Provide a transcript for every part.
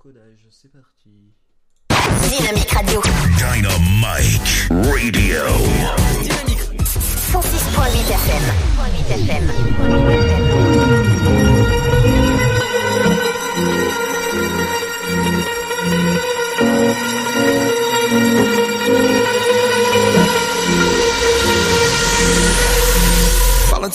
encodage, c'est parti. Dynamique Radio. Dynamite Radio. 106.8 FM. 106.8 FM.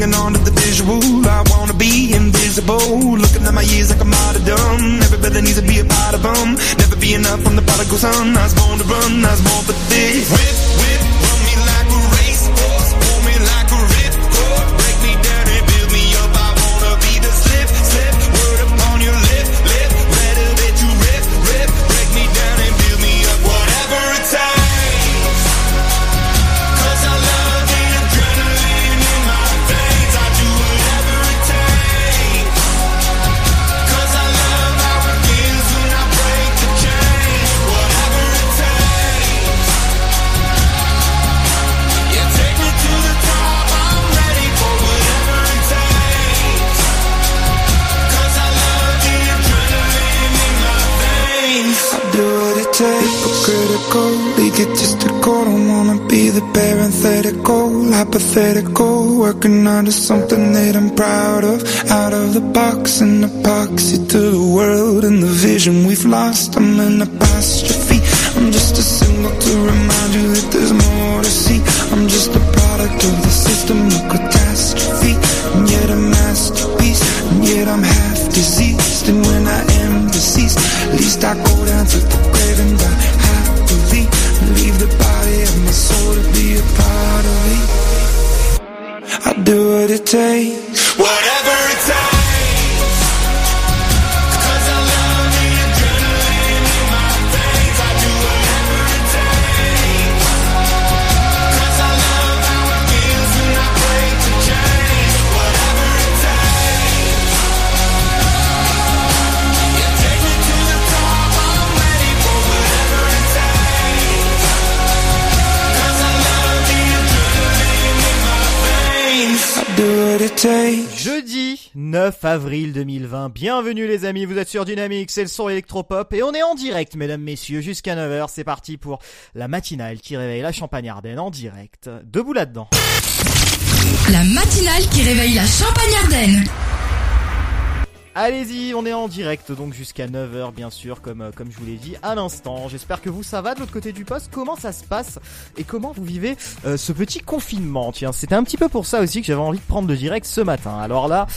Hanging on to the visual. I wanna be invisible. Looking at my years like I'm out of dumb. Everybody needs to be a part of them. Never be enough from the prodigal son. I was born to run. I was born for this. Whip, hypothetical. Working under something that I'm proud of. Out of the box, an epoxy to the world and the vision we've lost. I'm an apostrophe. I'm just a symbol to remind take Jeudi 9 avril 2020, bienvenue les amis, vous êtes sur Dynamique, c'est le son électropop et on est en direct mesdames, messieurs, jusqu'à 9h, c'est parti pour la matinale qui réveille la Champagne Ardenne en direct. Debout là-dedans. La matinale qui réveille la Champagne-Ardenne. Allez-y, on est en direct donc jusqu'à 9h bien sûr comme euh, comme je vous l'ai dit à l'instant. J'espère que vous ça va de l'autre côté du poste. Comment ça se passe et comment vous vivez euh, ce petit confinement? Tiens, c'était un petit peu pour ça aussi que j'avais envie de prendre le direct ce matin. Alors là,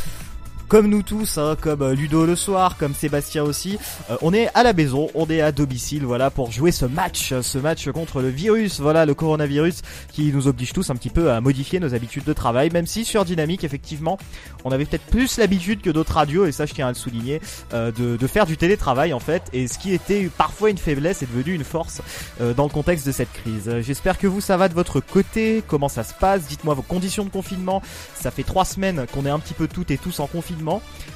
comme nous tous, hein, comme euh, Ludo le soir, comme Sébastien aussi, euh, on est à la maison, on est à domicile, voilà, pour jouer ce match, ce match contre le virus, voilà, le coronavirus qui nous oblige tous un petit peu à modifier nos habitudes de travail, même si sur Dynamique, effectivement, on avait peut-être plus l'habitude que d'autres radios, et ça je tiens à le souligner, euh, de, de faire du télétravail en fait, et ce qui était parfois une faiblesse est devenu une force euh, dans le contexte de cette crise. Euh, J'espère que vous ça va de votre côté, comment ça se passe, dites-moi vos conditions de confinement, ça fait trois semaines qu'on est un petit peu toutes et tous en confinement.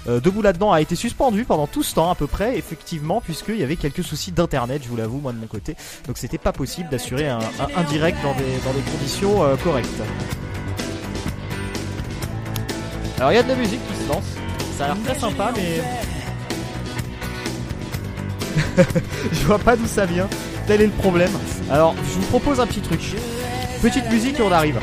Euh, Debout là-dedans a été suspendu pendant tout ce temps à peu près, effectivement, puisqu'il y avait quelques soucis d'internet, je vous l'avoue, moi de mon côté. Donc c'était pas possible d'assurer un, un, direct dans des, dans des conditions euh, correctes. Alors il y a de la musique qui se lance, ça a l'air très sympa, mais je vois pas d'où ça vient. Tel est le problème. Alors je vous propose un petit truc. Petite musique et on arrive.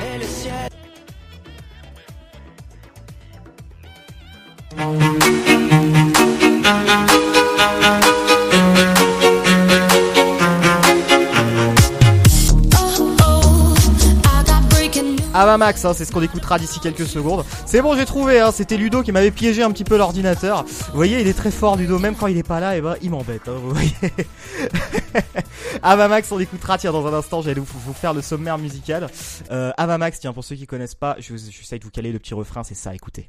Ah bah Max, hein, c'est ce qu'on écoutera d'ici quelques secondes. C'est bon, j'ai trouvé, hein, c'était Ludo qui m'avait piégé un petit peu l'ordinateur. Vous voyez, il est très fort Ludo, même quand il est pas là, et ben il m'embête, hein. Avamax, ah bah on écoutera, tiens, dans un instant, j'allais vous, vous, faire le sommaire musical. Euh, ah bah Avamax, tiens, pour ceux qui connaissent pas, j'essaye je, de vous caler le petit refrain, c'est ça, écoutez.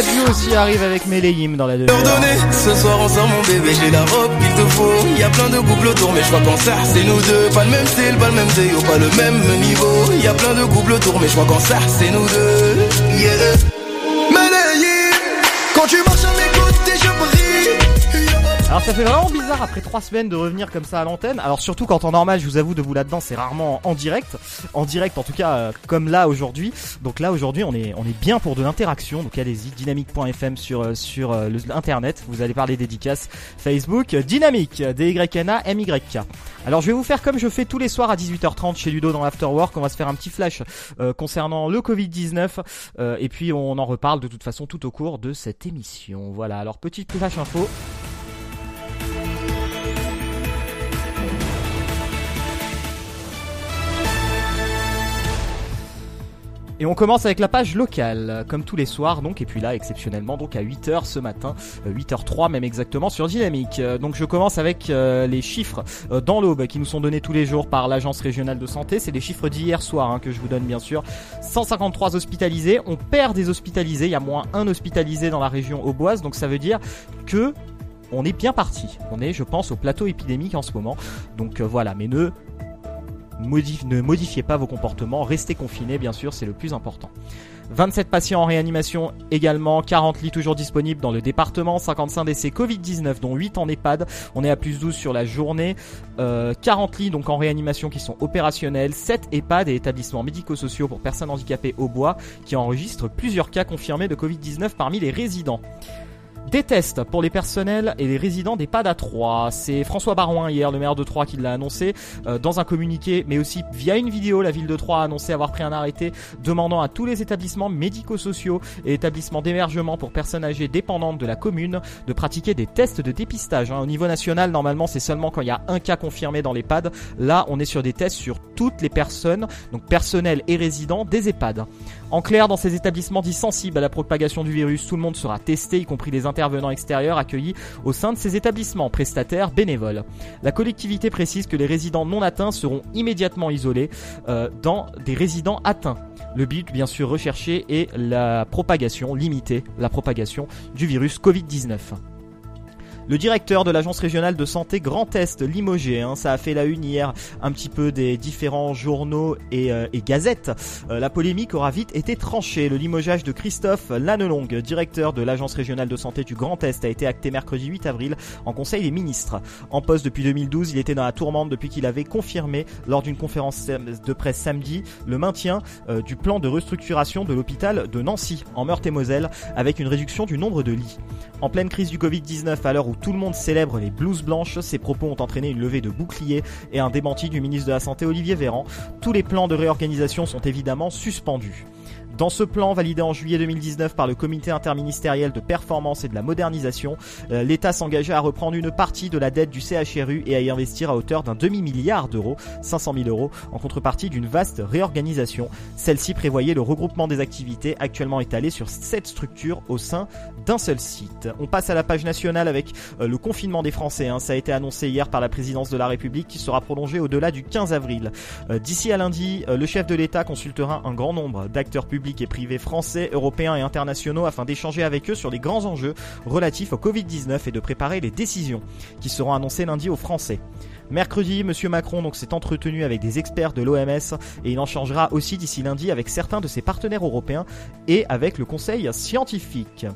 Dadju aussi arrive avec Meleim dans la donner, ce soir sort mon bébé, j'ai la robe qu'il te faut. Y a plein de couples autour, mais je crois qu'en ça, c'est nous deux. Pas le même style, pas le même déo, pas le même niveau. Y a plein de couples autour, mais je crois qu'en ça, c'est nous deux. Yeah. Alors ça fait vraiment bizarre après trois semaines de revenir comme ça à l'antenne. Alors surtout quand en normal, je vous avoue de vous là-dedans, c'est rarement en direct. En direct, en tout cas, euh, comme là aujourd'hui. Donc là aujourd'hui, on est on est bien pour de l'interaction. Donc allez-y, dynamique.fm sur euh, sur euh, le- l'internet. Vous allez parler dédicaces Facebook, euh, dynamique, D Y N A M Y K. Alors je vais vous faire comme je fais tous les soirs à 18h30 chez Ludo dans l'Afterwork. On va se faire un petit flash euh, concernant le Covid-19 euh, et puis on en reparle de toute façon tout au cours de cette émission. Voilà. Alors petite flash info. Et on commence avec la page locale, comme tous les soirs donc, et puis là exceptionnellement donc à 8h ce matin, euh, 8h03 même exactement sur Dynamique. Euh, Donc je commence avec euh, les chiffres euh, dans l'aube qui nous sont donnés tous les jours par l'agence régionale de santé. C'est les chiffres d'hier soir hein, que je vous donne bien sûr. 153 hospitalisés, on perd des hospitalisés, il y a moins un hospitalisé dans la région auboise, donc ça veut dire que on est bien parti. On est je pense au plateau épidémique en ce moment. Donc euh, voilà, mais ne ne modifiez pas vos comportements, restez confinés bien sûr, c'est le plus important. 27 patients en réanimation également, 40 lits toujours disponibles dans le département, 55 décès Covid-19 dont 8 en EHPAD, on est à plus 12 sur la journée, Euh, 40 lits donc en réanimation qui sont opérationnels, 7 EHPAD et établissements médico-sociaux pour personnes handicapées au bois qui enregistrent plusieurs cas confirmés de Covid-19 parmi les résidents. Des tests pour les personnels et les résidents d'EHPAD à 3. C'est François Barouin hier, le maire de Troyes, qui l'a annoncé euh, dans un communiqué, mais aussi via une vidéo. La ville de Troyes a annoncé avoir pris un arrêté demandant à tous les établissements médico-sociaux et établissements d'hébergement pour personnes âgées dépendantes de la commune de pratiquer des tests de dépistage. hein. Au niveau national, normalement, c'est seulement quand il y a un cas confirmé dans l'EHPAD. Là, on est sur des tests sur toutes les personnes, donc personnels et résidents des EHPAD. En clair, dans ces établissements dits sensibles à la propagation du virus, tout le monde sera testé, y compris les intervenants extérieurs accueillis au sein de ces établissements, prestataires, bénévoles. La collectivité précise que les résidents non atteints seront immédiatement isolés euh, dans des résidents atteints. Le but, bien sûr, recherché est la propagation, limiter la propagation du virus Covid-19. Le directeur de l'agence régionale de santé Grand Est, limogé, hein, ça a fait la une hier un petit peu des différents journaux et, euh, et gazettes. Euh, la polémique aura vite été tranchée. Le limogeage de Christophe Lannelongue, directeur de l'agence régionale de santé du Grand Est, a été acté mercredi 8 avril en Conseil des ministres. En poste depuis 2012, il était dans la tourmente depuis qu'il avait confirmé lors d'une conférence de presse samedi le maintien euh, du plan de restructuration de l'hôpital de Nancy en Meurthe-et-Moselle avec une réduction du nombre de lits. En pleine crise du Covid-19, à l'heure où tout le monde célèbre les blouses blanches, ces propos ont entraîné une levée de boucliers et un démenti du ministre de la Santé Olivier Véran. Tous les plans de réorganisation sont évidemment suspendus. Dans ce plan, validé en juillet 2019 par le comité interministériel de performance et de la modernisation, euh, l'État s'engageait à reprendre une partie de la dette du CHRU et à y investir à hauteur d'un demi-milliard d'euros, 500 000 euros, en contrepartie d'une vaste réorganisation. Celle-ci prévoyait le regroupement des activités actuellement étalées sur sept structures au sein d'un seul site. On passe à la page nationale avec euh, le confinement des Français. hein. Ça a été annoncé hier par la présidence de la République qui sera prolongé au-delà du 15 avril. Euh, D'ici à lundi, le chef de l'État consultera un grand nombre d'acteurs publics et privés français, européens et internationaux afin d'échanger avec eux sur les grands enjeux relatifs au Covid-19 et de préparer les décisions qui seront annoncées lundi aux Français. Mercredi, Monsieur Macron donc s'est entretenu avec des experts de l'OMS et il en changera aussi d'ici lundi avec certains de ses partenaires européens et avec le Conseil scientifique.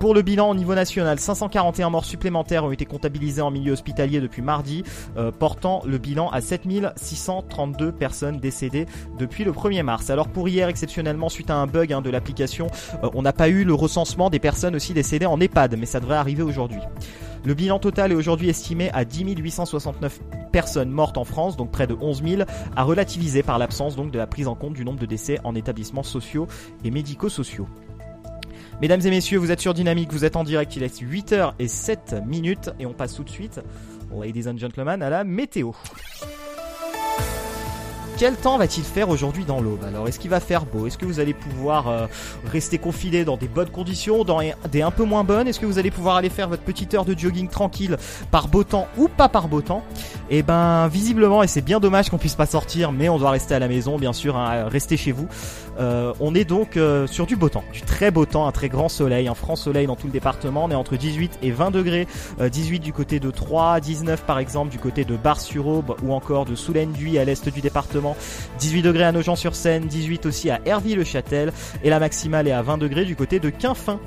Pour le bilan au niveau national, 541 morts supplémentaires ont été comptabilisés en milieu hospitalier depuis mardi, euh, portant le bilan à 7632 personnes décédées depuis le 1er mars. Alors pour hier, exceptionnellement, suite à un bug hein, de l'application, euh, on n'a pas eu le recensement des personnes aussi décédées en EHPAD, mais ça devrait arriver aujourd'hui. Le bilan total est aujourd'hui estimé à 10 869 personnes mortes en France, donc près de 11 000, à relativiser par l'absence donc de la prise en compte du nombre de décès en établissements sociaux et médico-sociaux. Mesdames et messieurs, vous êtes sur Dynamique, vous êtes en direct, il est 8h et 7 minutes et on passe tout de suite, ladies and gentlemen, à la météo. Quel temps va-t-il faire aujourd'hui dans l'aube? Alors, est-ce qu'il va faire beau? Est-ce que vous allez pouvoir euh, rester confiné dans des bonnes conditions, dans des un peu moins bonnes? Est-ce que vous allez pouvoir aller faire votre petite heure de jogging tranquille par beau temps ou pas par beau temps? Eh ben, visiblement, et c'est bien dommage qu'on puisse pas sortir, mais on doit rester à la maison, bien sûr, hein, rester chez vous. Euh, on est donc euh, sur du beau temps, du très beau temps, un très grand soleil, un franc soleil dans tout le département. On est entre 18 et 20 degrés, Euh, 18 du côté de Troyes, 19 par exemple du côté de Bar-sur-Aube ou encore de Soulaine-Duy à l'est du département, 18 degrés à Nogent-sur-Seine, 18 aussi à Herville-le-Châtel et la maximale est à 20 degrés du côté de Quinfin.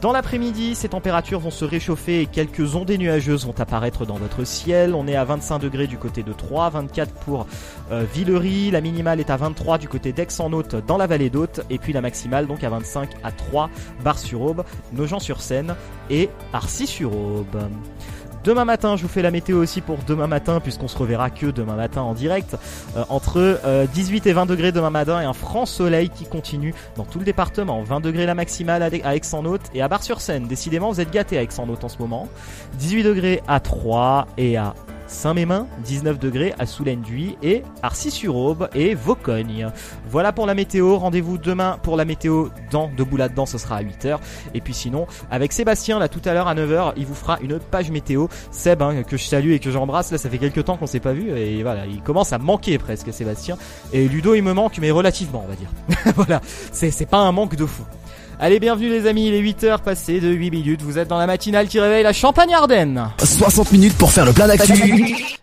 Dans l'après-midi, ces températures vont se réchauffer et quelques ondées nuageuses vont apparaître dans votre ciel. On est à 25 degrés du côté de Troyes, 24 pour euh, Villery, la minimale est à 23 du côté d'Aix-en-Othe dans la vallée d'Authe et puis la maximale donc à 25 à 3 Bar-sur-Aube, Nogent-sur-Seine et Arcis-sur-Aube. Demain matin, je vous fais la météo aussi pour demain matin, puisqu'on se reverra que demain matin en direct. Euh, entre euh, 18 et 20 degrés demain matin et un franc soleil qui continue dans tout le département. 20 degrés la maximale à Aix-en-Othe et à Bar-sur-Seine. Décidément, vous êtes gâtés à Aix-en-Othe en ce moment. 18 degrés à Troyes et à Saint-Mémin, 19 degrés à Soulaine-Duy et Arcis-sur-Aube et Vaucogne. Voilà pour la météo. Rendez-vous demain pour la météo dans Debout là-dedans, ce sera à 8h. Et puis sinon, avec Sébastien, là tout à l'heure à 9h, il vous fera une page météo. Seb, hein, que je salue et que j'embrasse, là ça fait quelques temps qu'on s'est pas vu et voilà, il commence à manquer presque Sébastien. Et Ludo il me manque, mais relativement on va dire. voilà, c'est c'est pas un manque de fou. Allez, bienvenue les amis, il est 8h passé de 8 minutes, vous êtes dans la matinale qui réveille la Champagne-Ardenne. 60 minutes pour faire le plein d'actu.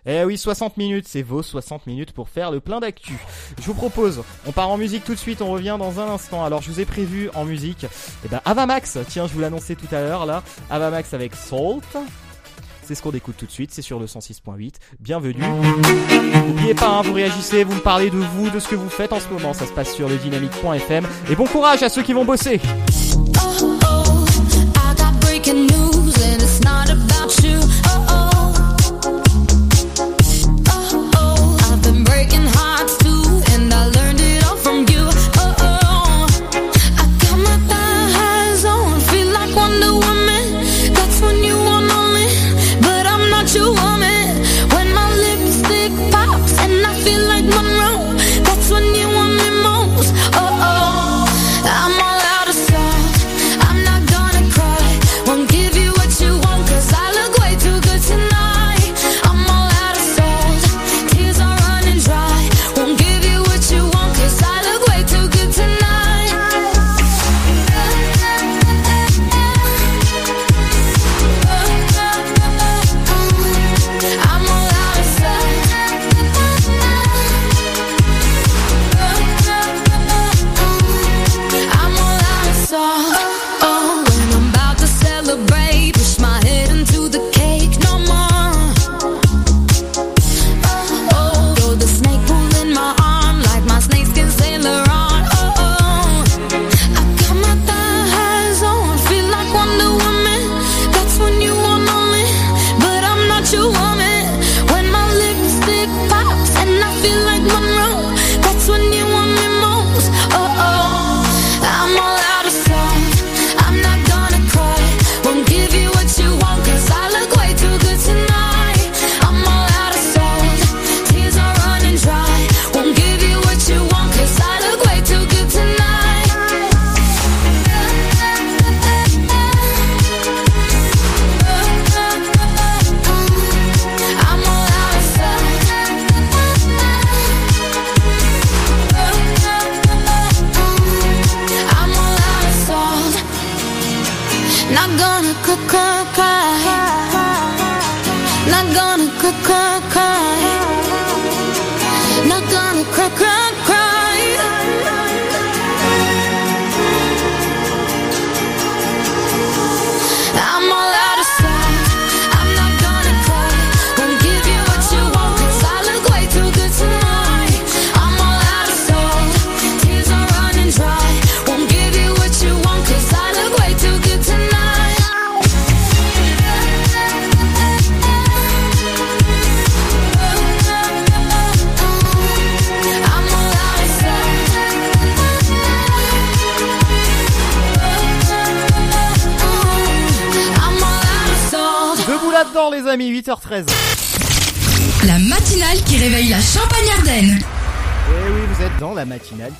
Eh oui, 60 minutes, c'est vos 60 minutes pour faire le plein d'actu. Je vous propose, on part en musique tout de suite, on revient dans un instant. Alors je vous ai prévu en musique, eh ben Avamax, tiens, je vous l'annonçais tout à l'heure là, Avamax avec Salt. C'est ce qu'on écoute tout de suite, c'est sur le 106.8. Bienvenue. N'oubliez pas, hein, vous réagissez, vous me parlez de vous, de ce que vous faites en ce moment. Ça se passe sur le dynamique.fm. Et bon courage à ceux qui vont bosser. Oh, oh,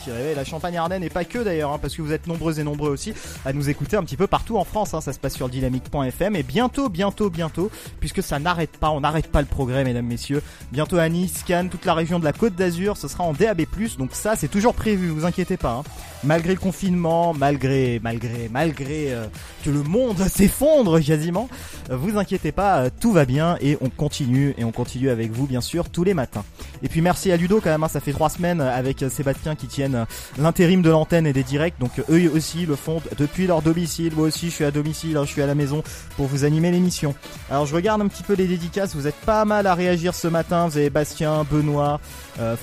la Champagne Ardenne et pas que d'ailleurs, hein, parce que vous êtes nombreux et nombreux aussi à nous écouter un petit peu partout en France. hein. ça se passe sur dynamique.fm et bientôt, bientôt, bientôt, puisque ça n'arrête pas, on n'arrête pas le progrès, mesdames, messieurs. Bientôt à Nice, Cannes, toute la région de la Côte d'Azur, ce sera en DAB+. Donc ça, c'est toujours prévu, vous inquiétez pas. hein. Malgré le confinement, malgré, malgré, malgré euh, que le monde s'effondre quasiment, euh, vous inquiétez pas, euh, tout va bien et on continue et on continue avec vous bien sûr tous les matins. Et puis merci à Ludo quand même, hein, ça fait trois semaines avec euh, Sébastien qui tiennent l'intérim de l'antenne et des directs, donc eux aussi le font depuis leur domicile. Moi aussi je suis à domicile, hein, je suis à la maison pour vous animer l'émission. Alors je regarde un petit peu les dédicaces, vous êtes pas mal à réagir ce matin, vous avez Bastien, Benoît,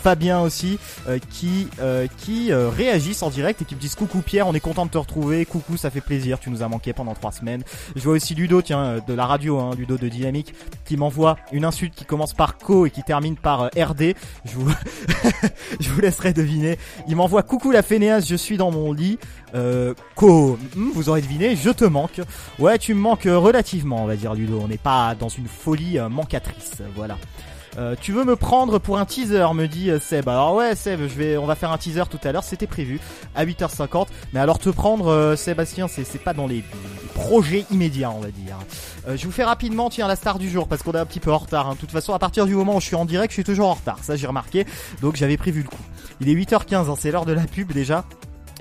Fabien aussi qui qui réagissent en direct et qui me disent coucou Pierre, on est content de te retrouver, coucou ça fait plaisir, tu nous as manqué pendant trois semaines. Je vois aussi Ludo, tiens, euh, de la radio, hein, Ludo de Dynamique, qui m'envoie une insulte qui commence par Co et qui termine par euh, RD. Je vous je vous laisserai deviner. Il m'envoie coucou la fainéance, je suis dans mon lit. Euh, Co, hmm, vous aurez deviné, je te manque. Ouais, tu me manques euh, relativement, on va dire Ludo. On n'est pas dans une folie mancatrice, voilà. Euh, tu veux me prendre pour un teaser, me dit euh, Seb. Alors ouais Seb, je vais, on va faire un teaser tout à l'heure, c'était prévu à 8h50. Mais alors te prendre, euh, Sébastien, c'est c'est pas dans les, projets immédiats, on va dire. Euh, je vous fais rapidement, tiens, la star du jour, parce qu'on est un petit peu en retard. hein. De toute façon, à partir du moment où je suis en direct, je suis toujours en retard. Ça, j'ai remarqué. Donc j'avais prévu le coup. Il est 8h15, hein, c'est l'heure de la pub déjà.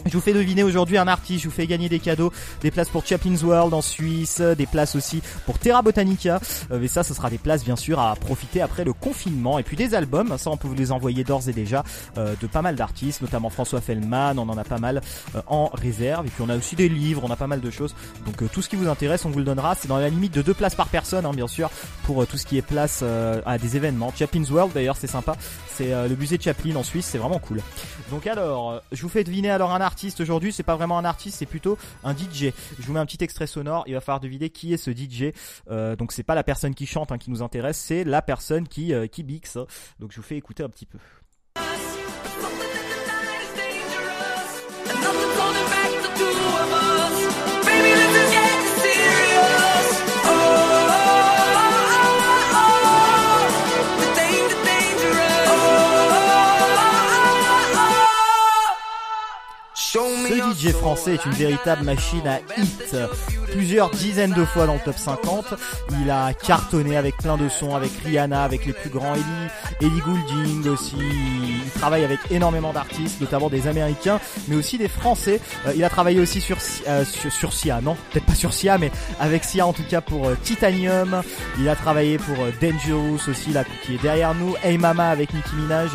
Je vous fais deviner aujourd'hui un artiste, je vous fais gagner des cadeaux, des places pour Chaplin's World en Suisse, des places aussi pour Terra Botanica. Euh, mais ça, ce sera des places bien sûr à profiter après le confinement. Et puis des albums, ça on peut vous les envoyer d'ores et déjà euh, de pas mal d'artistes, notamment François Fellman, on en a pas mal euh, en réserve. Et puis on a aussi des livres, on a pas mal de choses. Donc euh, tout ce qui vous intéresse, on vous le donnera. C'est dans la limite de deux places par personne, hein, bien sûr, pour euh, tout ce qui est place euh, à des événements. Chaplin's World d'ailleurs, c'est sympa. C'est euh, le musée de Chaplin en Suisse, c'est vraiment cool. Donc alors, euh, je vous fais deviner alors un artiste aujourd'hui. C'est pas vraiment un artiste, c'est plutôt un DJ. Je vous mets un petit extrait sonore. Il va falloir deviner qui est ce DJ. Euh, donc c'est pas la personne qui chante hein, qui nous intéresse, c'est la personne qui euh, qui bixe. Donc je vous fais écouter un petit peu. DJ français est une véritable machine à hit. Plusieurs dizaines de fois dans le top 50. Il a cartonné avec plein de sons, avec Rihanna, avec les plus grands Ellie, Ellie Goulding aussi. Il travaille avec énormément d'artistes, notamment des Américains, mais aussi des Français. Euh, il a travaillé aussi sur, euh, sur, sur Sia, non, peut-être pas sur Sia, mais avec Sia en tout cas pour euh, Titanium. Il a travaillé pour Dangerous aussi, là, qui est derrière nous. Hey Mama avec Nicki Minaj.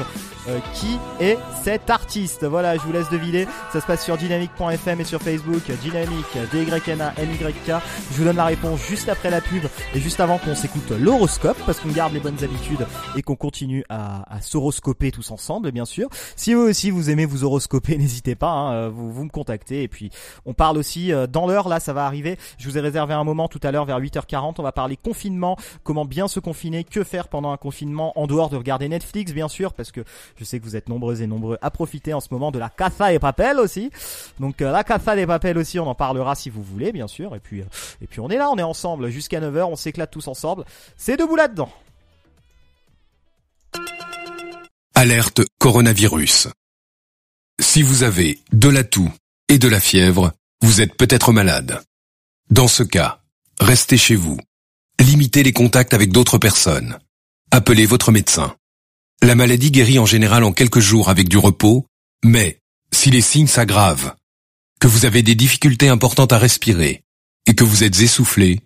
Euh, qui est cet artiste Voilà, je vous laisse deviner. Ça se passe sur dynamique.fm et sur Facebook. Dynamique, D-Y-N-A-M-Y-K. Je vous donne la réponse juste après la pub et juste avant qu'on s'écoute l'horoscope parce qu'on garde les bonnes habitudes et qu'on continue à, à s'horoscoper tous ensemble, bien sûr. Si vous aussi vous aimez vous horoscoper, n'hésitez pas, hein, euh, vous, vous me contactez. Et puis, on parle aussi euh, dans l'heure, là, ça va arriver. Je vous ai réservé un moment tout à l'heure vers 8h40. On va parler confinement, comment bien se confiner, que faire pendant un confinement en dehors de regarder Netflix, bien sûr, parce que je sais que vous êtes nombreux et nombreux à profiter en ce moment de la Casa et Papel aussi. Donc euh, la Casa des Papel aussi, on en parlera si vous voulez, bien sûr. Et puis, euh, et puis on est là, on est ensemble jusqu'à 9h, on s'éclate tous ensemble. C'est debout là-dedans. Alerte coronavirus. Si vous avez de la toux et de la fièvre, vous êtes peut-être malade. Dans ce cas, restez chez vous. Limitez les contacts avec d'autres personnes. Appelez votre médecin. La maladie guérit en général en quelques jours avec du repos, mais si les signes s'aggravent, que vous avez des difficultés importantes à respirer et que vous êtes essoufflé,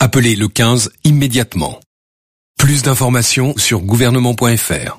appelez le 15 immédiatement. Plus d'informations sur gouvernement.fr.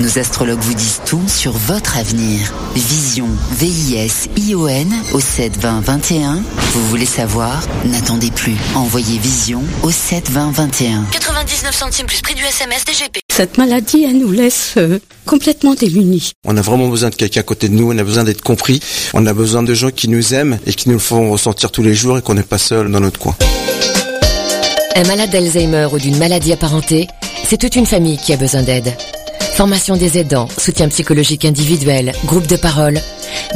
Nos astrologues vous disent tout sur votre avenir. Vision, V-I-S-I-O-N au 7 20 21. Vous voulez savoir? N'attendez plus. Envoyez Vision au 7 20 21. 99 centimes plus prix du SMS DGP. Cette maladie, elle nous laisse euh, complètement démunis. On a vraiment besoin de quelqu'un à côté de nous, on a besoin d'être compris, on a besoin de gens qui nous aiment et qui nous le font ressentir tous les jours et qu'on n'est pas seul dans notre coin. Un malade d'Alzheimer ou d'une maladie apparentée, c'est toute une famille qui a besoin d'aide. Formation des aidants, soutien psychologique individuel, groupe de parole.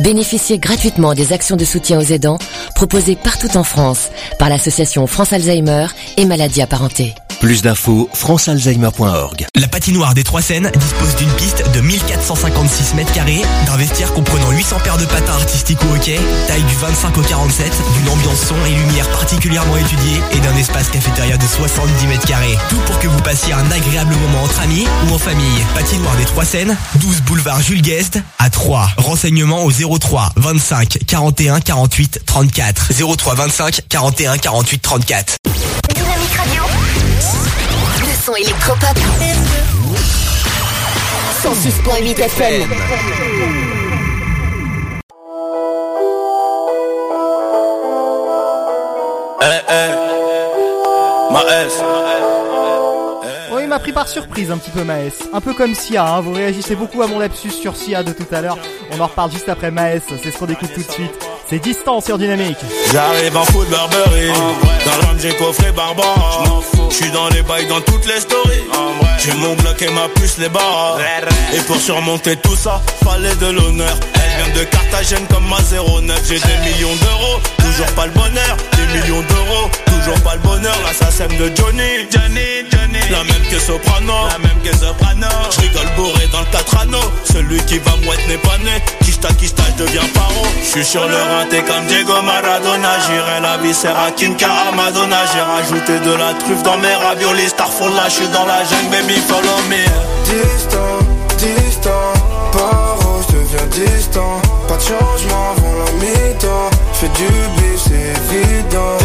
Bénéficiez gratuitement des actions de soutien aux aidants proposées partout en France par l'association France Alzheimer et maladies apparentées. Plus d'infos, francealzheimer.org. La patinoire des Trois Seines dispose d'une piste de 1456 mètres carrés, d'un vestiaire comprenant 800 paires de patins artistiques ou hockey, taille du 25 au 47, d'une ambiance son et lumière particulièrement étudiée et d'un espace cafétéria de 70 mètres carrés. Tout pour que vous passiez un agréable moment entre amis ou en famille. Patinoire des Trois Seines, 12 boulevard Jules Guest à 3. Renseignements au 03 25 41 48 34. 03 25 41 48 34. Dynamique Radio. Le son électropop. 106.8 FM. Eh, eh. Maes. Oui, il m'a pris par surprise un petit peu Maes. Un peu comme Sia, hein. vous réagissez beaucoup à mon lapsus sur Sia de tout à l'heure. On en reparle juste après Maes, c'est ce qu'on écoute tout de suite. C'est distant sur Dynamique. J'arrive en foot Burberry Dans le rame j'ai coffré Barbara J'suis dans les bails dans toutes les stories. J'ai mon bloc et ma puce les barres. Et pour surmonter tout ça Fallait de l'honneur. Elle vient de Carthagène comme ma 09 J'ai des millions d'euros. Toujours pas le bonheur. Des millions d'euros Toujours pas le bonheur L'assassin de Johnny. Johnny Johnny. La même que Soprano. La même que Soprano. J'rigole bourré dans le 4 anneaux Celui qui va mouette n'est pas né. Kista Kista j'deviens paro. J'suis sur le rein t'es comme Diego Maradona. J'irai la viscère à Kinka à Madonna. J'ai rajouté de la truffe dans mes raviolis. Starfall là j'suis dans la jungle baby follow me. Distant, distant, paro, je deviens distant. Pas de changement avant la mi-temps. Fais du bif, c'est évident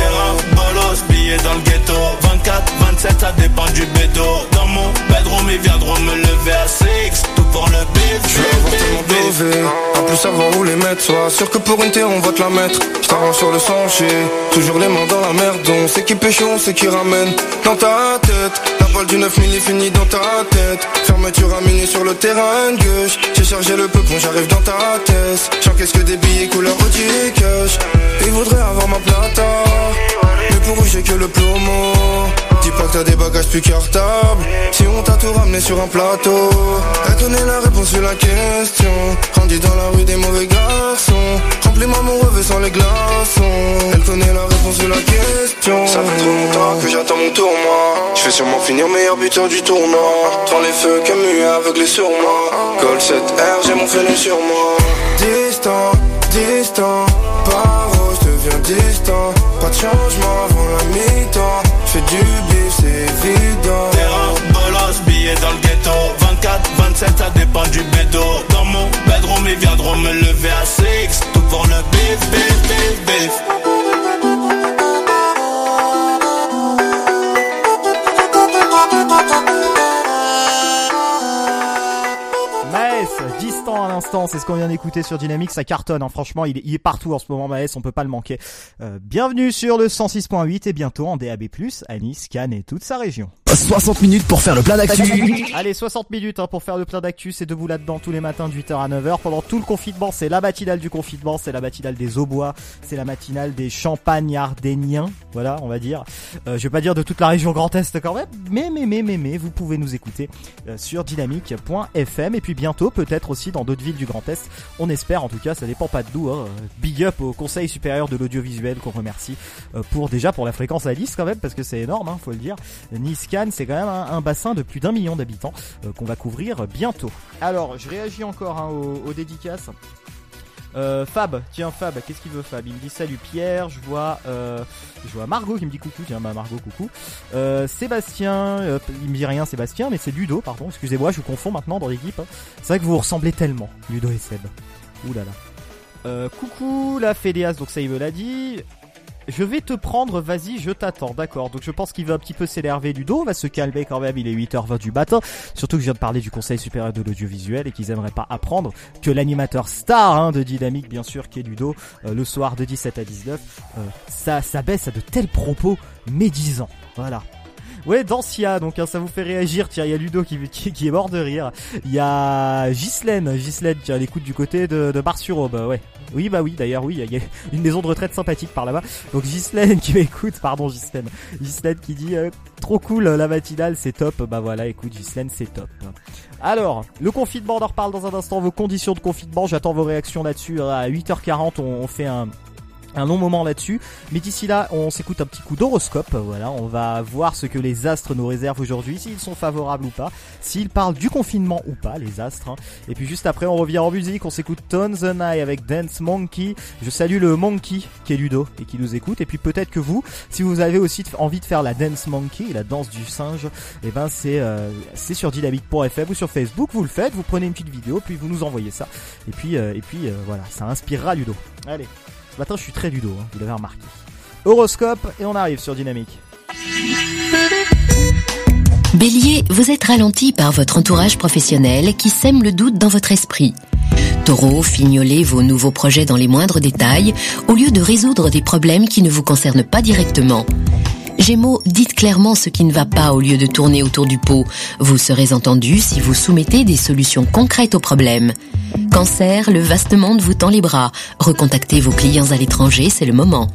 Dans le ghetto. 24, 27, ça dépend du bédo. Dans mon bedroom, ils viendront me lever à 6 Tout pour le bif, Je veux avoir tellement dové En plus savoir où les mettre Sois sûr que pour une terre on va te la mettre. Je t'arrange sur le sentier. Toujours les mains dans la merde. On sait qui pêche, on sait qui ramène. Dans ta tête La balle du 9000 est finie dans ta tête. Fermeture à minuit sur le terrain de gauche. J'ai chargé le peu quand j'arrive dans ta tête. J'encaisse que des billets couleur Audi cash? Ils voudraient avoir ma plata. Mais pour eux j'ai que le plomo. Dis pas que t'as des bagages plus cartables. Si on t'a tout ramené sur un plateau Elle connaît la réponse sur la question. Grandi dans la rue des mauvais garçons. Remplis-moi mon revêt sans les glaçons. Elle connaît la réponse sur la question. Ça fait trop longtemps que j'attends mon tour moi. Je vais sûrement finir meilleur buteur du tournoi. Prends les feux Camus aveuglé sur moi. Col 7R j'ai mon fêlé sur moi. Distant, distant Paro, distant. Pas de changement avant la mi-temps. Fais du bif, c'est évident. Terrain, bolos, billets dans le ghetto. 24, 27, ça dépend du bédo. Dans mon bedroom, ils viendront me lever à 6 Tout pour le bif, bif, bif, bif Maes, distant à l'instant, c'est ce qu'on vient d'écouter sur Dynamique, ça cartonne, hein. franchement, il est, il est partout en ce moment, Maes, on peut pas le manquer. Euh, bienvenue sur le 106.8 et bientôt en DAB+, à Nice, Cannes et toute sa région. 60 minutes pour faire le plein d'actu. Allez, 60 minutes hein, pour faire le plein d'actu, c'est debout là-dedans tous les matins de 8h à 9h. Pendant tout le confinement, c'est la matinale du confinement, c'est la matinale des Aubois, c'est la matinale des champagnes ardéniens, voilà, on va dire. Euh, je vais pas dire de toute la région Grand Est quand même, mais mais mais mais mais vous pouvez nous écouter euh, sur dynamique.fm et puis bientôt peut-être aussi dans d'autres villes du Grand Est. On espère en tout cas, ça dépend pas de nous. Hein. Big up au Conseil supérieur de l'audiovisuel qu'on remercie euh, pour déjà pour la fréquence à Nice quand même parce que c'est énorme, hein, faut le dire. Nice Cannes, c'est quand même un, bassin de plus d'un million d'habitants euh, qu'on va couvrir bientôt. Alors, je réagis encore hein, aux dédicaces. Euh, Fab, tiens Fab, qu'est-ce qu'il veut Fab? Il me dit salut Pierre, je vois, euh, je vois Margot qui me dit coucou, tiens bah Margot coucou. Euh, Sébastien, euh, il me dit rien Sébastien, mais c'est Ludo, pardon, excusez-moi, je vous confonds maintenant dans l'équipe. hein. C'est vrai que vous ressemblez tellement, Ludo et Seb. Ouh là là. Coucou la Fédéas, donc ça il me l'a dit. Je vais te prendre, vas-y, je t'attends, d'accord. Donc je pense qu'il va un petit peu s'énerver Ludo, on va se calmer quand même, il est 8h20 du matin. Surtout que je viens de parler du Conseil supérieur de l'audiovisuel et qu'ils aimeraient pas apprendre que l'animateur star hein, de Dynamique, bien sûr, qui est Ludo, euh, le soir de 17 à 19, euh, ça, ça baisse à de tels propos médisants. Voilà. Ouais, Dancia, donc hein, ça vous fait réagir. Tiens, il y a Ludo qui, qui, qui est mort de rire. Il y a Ghislaine, Ghislaine, tiens, elle écoute du côté de, de Bar-sur-Aube, ouais. Oui, bah oui, d'ailleurs, oui, il y a une maison de retraite sympathique par là-bas. Donc Ghislaine qui m'écoute, pardon Ghislaine. Ghislaine qui dit, euh, trop cool, la matinale, c'est top. Bah voilà, écoute, Ghislaine, c'est top. Alors, le confinement, on en reparle dans un instant, vos conditions de confinement, j'attends vos réactions là-dessus. À 8h40, on, on fait un un long moment là-dessus. Mais d'ici là, on s'écoute un petit coup d'horoscope. Voilà, on va voir ce que les astres nous réservent aujourd'hui, s'ils sont favorables ou pas, s'ils parlent du confinement ou pas, les astres. hein. Et puis juste après, on revient en musique, on s'écoute Tones and I avec Dance Monkey. Je salue le Monkey qui est Ludo et qui nous écoute. Et puis peut-être que vous, si vous avez aussi envie de faire la Dance Monkey, la danse du singe, et ben c'est euh, c'est sur dynamique.fm ou sur Facebook. Vous le faites, vous prenez une petite vidéo, puis vous nous envoyez ça. Et puis euh, et puis euh, voilà, ça inspirera Ludo. Allez. Ce matin, je suis très Ludo, hein, vous l'avez remarqué. Horoscope, et on arrive sur Dynamique. Bélier, vous êtes ralenti par votre entourage professionnel qui sème le doute dans votre esprit. Taureau, fignolez vos nouveaux projets dans les moindres détails au lieu de résoudre des problèmes qui ne vous concernent pas directement. Gémeaux, dites clairement ce qui ne va pas au lieu de tourner autour du pot. Vous serez entendu si vous soumettez des solutions concrètes aux problèmes. Cancer, le vaste monde vous tend les bras. Recontactez vos clients à l'étranger, c'est le moment.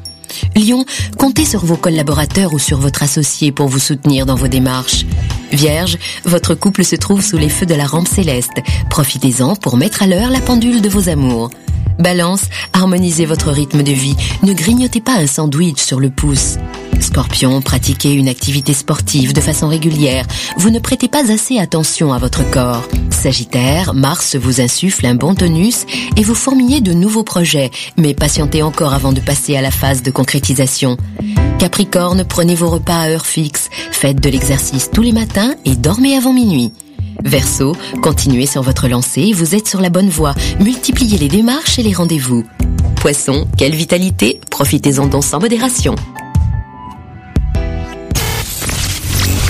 Lion, comptez sur vos collaborateurs ou sur votre associé pour vous soutenir dans vos démarches. Vierge, votre couple se trouve sous les feux de la rampe céleste. Profitez-en pour mettre à l'heure la pendule de vos amours. Balance, harmonisez votre rythme de vie. Ne grignotez pas un sandwich sur le pouce. Scorpion, pratiquez une activité sportive de façon régulière. Vous ne prêtez pas assez attention à votre corps. Sagittaire, Mars vous insuffle un bon tonus et vous fourmillez de nouveaux projets, mais patientez encore avant de passer à la phase de concrétisation. Capricorne, prenez vos repas à heure fixe, faites de l'exercice tous les matins et dormez avant minuit. Verseau, continuez sur votre lancée, vous êtes sur la bonne voie, multipliez les démarches et les rendez-vous. Poisson, quelle vitalité, profitez-en donc sans modération.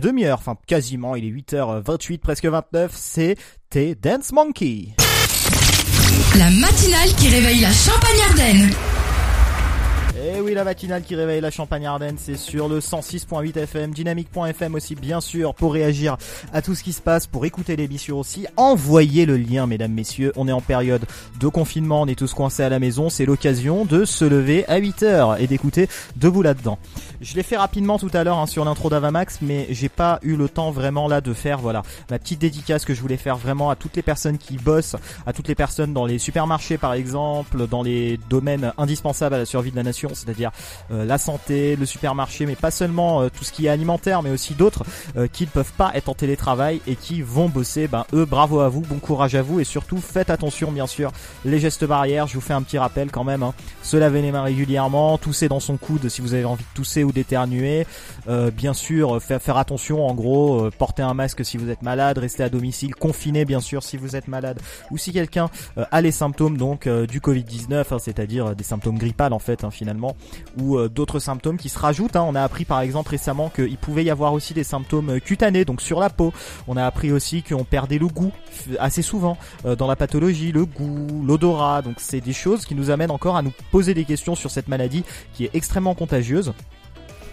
demi-heure, enfin quasiment, il est 8h28, presque 29, c'est T Dance Monkey. La matinale qui réveille la Champagne-Ardenne. Et la matinale qui réveille la Champagne Ardenne, c'est sur le 106.8 FM, dynamique.fm aussi, bien sûr, pour réagir à tout ce qui se passe, pour écouter l'émission aussi. Envoyez le lien, mesdames, messieurs. On est en période de confinement, on est tous coincés à la maison. C'est l'occasion de se lever à 8 heures et d'écouter debout là-dedans. Je l'ai fait rapidement tout à l'heure hein, sur l'intro d'Avamax, mais j'ai pas eu le temps vraiment là de faire, voilà, ma petite dédicace que je voulais faire vraiment à toutes les personnes qui bossent, à toutes les personnes dans les supermarchés par exemple, dans les domaines indispensables à la survie de la nation, euh, la santé, le supermarché, mais pas seulement euh, tout ce qui est alimentaire, mais aussi d'autres euh, qui ne peuvent pas être en télétravail et qui vont bosser. Ben eux, bravo à vous, bon courage à vous et surtout faites attention bien sûr les gestes barrières. Je vous fais un petit rappel quand même. Hein. Se laver les mains régulièrement, tousser dans son coude si vous avez envie de tousser ou d'éternuer. Bien sûr, faire, attention en gros, porter un masque si vous êtes malade, rester à domicile, confiner bien sûr si vous êtes malade ou si quelqu'un a les symptômes donc du Covid-19, hein, c'est-à-dire des symptômes grippales en fait hein, finalement, ou euh, d'autres symptômes qui se rajoutent. hein. On a appris par exemple récemment qu'il pouvait y avoir aussi des symptômes euh, cutanés, donc sur la peau. On a appris aussi qu'on perdait le goût assez souvent euh, dans la pathologie, le goût, l'odorat. Donc c'est des choses qui nous amènent encore à nous poser des questions sur cette maladie qui est extrêmement contagieuse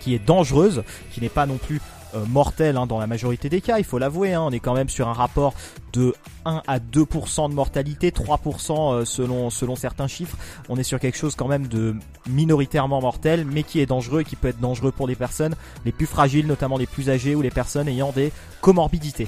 qui est dangereuse, qui n'est pas non plus mortelle hein, dans la majorité des cas, il faut l'avouer, hein, on est quand même sur un rapport de 1 à 2% de mortalité, 3% euh, selon, selon certains chiffres, on est sur quelque chose quand même de minoritairement mortel, mais qui est dangereux et qui peut être dangereux pour les personnes les plus fragiles, notamment les plus âgées ou les personnes ayant des comorbidités.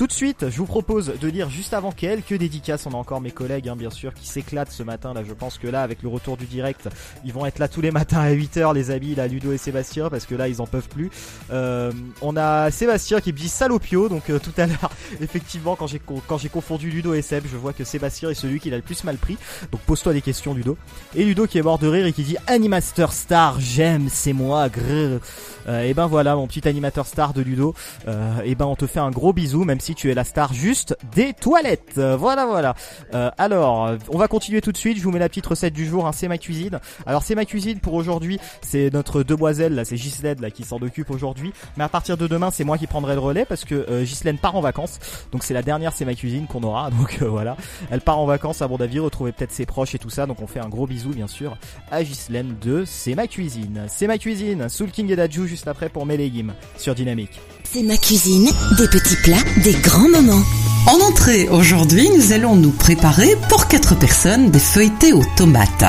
Tout de suite, je vous propose de lire juste avant quelques dédicaces. On a encore mes collègues, hein, bien sûr, qui s'éclatent ce matin. Là, je pense que là, avec le retour du direct, ils vont être là tous les matins à 8h, les amis, là, Ludo et Sébastien, parce que là, ils en peuvent plus. Euh, on a Sébastien qui me dit salopio, donc euh, tout à l'heure, effectivement, quand j'ai quand j'ai confondu Ludo et Seb, je vois que Sébastien est celui qui l'a le plus mal pris. Donc pose-toi des questions, Ludo. Et Ludo qui est mort de rire et qui dit Animateur Star, j'aime, c'est moi, grrr. Euh, et ben voilà, mon petit animateur star de Ludo. Euh, et ben on te fait un gros bisou, même si tu es la star juste des toilettes. Euh, voilà, voilà. Euh, alors, on va continuer tout de suite. Je vous mets la petite recette du jour. Hein, c'est ma cuisine. Alors c'est ma cuisine pour aujourd'hui. C'est notre demoiselle là, c'est Gislaine qui s'en occupe aujourd'hui. Mais à partir de demain, c'est moi qui prendrai le relais parce que euh, part en vacances. Donc c'est la dernière, c'est ma cuisine qu'on aura. Donc euh, voilà, elle part en vacances à mon avis, retrouver peut-être ses proches et tout ça. Donc on fait un gros bisou bien sûr à Gislaine de C'est ma cuisine. C'est ma cuisine. Soul King et Dajou juste après pour mes légumes sur Dynamique. C'est ma cuisine, des petits plats, des grands moments. En entrée, aujourd'hui, nous allons nous préparer pour 4 personnes des feuilletés aux tomates.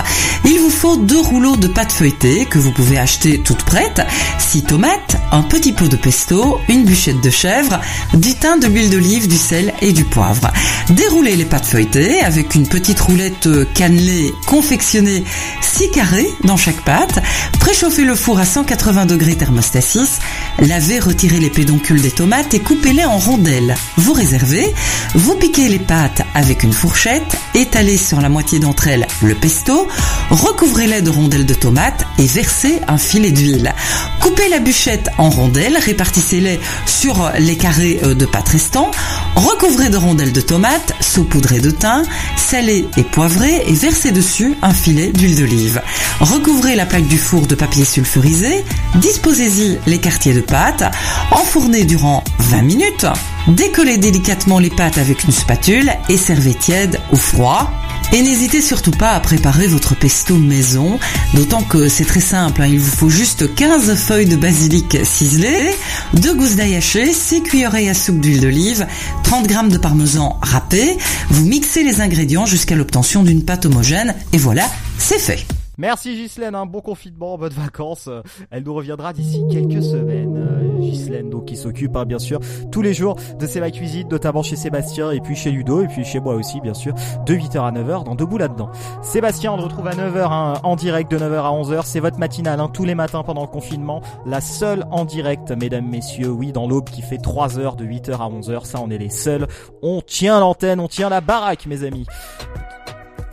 Il vous faut deux rouleaux de pâte feuilletée que vous pouvez acheter toutes prêtes, 6 tomates, un petit pot de pesto, une bûchette de chèvre, du thym, de l'huile d'olive, du sel et du poivre. Déroulez les pâtes feuilletées avec une petite roulette cannelée confectionnée 6 carrés dans chaque pâte. Préchauffez le four à 180 degrés thermostat 6. Lavez, retirez les pédoncules des tomates et coupez-les en rondelles. Vous réservez. Vous piquez les pâtes avec une fourchette, étalez sur la moitié d'entre elles le pesto, recouvrez-les de rondelles de tomates et versez un filet d'huile. Coupez la bûchette en rondelles, répartissez-les sur les carrés euh, de pâte restants, recouvrez de rondelles de tomates, saupoudrez de thym, salez et poivrez et versez dessus un filet d'huile d'olive. Recouvrez la plaque du four de papier sulfurisé, disposez-y les quartiers de pâte, enfournez durant 20 minutes, décollez délicatement les pâtes avec une spatule et servez tiède ou froid. Et n'hésitez surtout pas à préparer votre pesto maison, d'autant que c'est très simple, hein, il vous faut juste 15 feuilles de basilic ciselées, 2 gousses d'ail hachées, 6 cuillerées à soupe d'huile d'olive, 30 g de parmesan râpé, vous mixez les ingrédients jusqu'à l'obtention d'une pâte homogène, et voilà, c'est fait. Merci Gislaine, un bon confinement, bonnes vacances. Elle nous reviendra d'ici quelques semaines. Euh, Gislaine, donc qui s'occupe hein, bien sûr tous les jours de C'est ma cuisine, notamment chez Sébastien et puis chez Ludo et puis chez moi aussi bien sûr, de 8h à 9h dans Debout là-dedans. Sébastien, on le retrouve à 9h hein, en direct de 9h à 11h. C'est votre matinale hein, tous les matins pendant le confinement, la seule en direct, mesdames, messieurs. Oui, dans l'aube qui fait 3 heures de 8h à 11h, ça on est les seuls. On tient l'antenne, on tient la baraque, mes amis.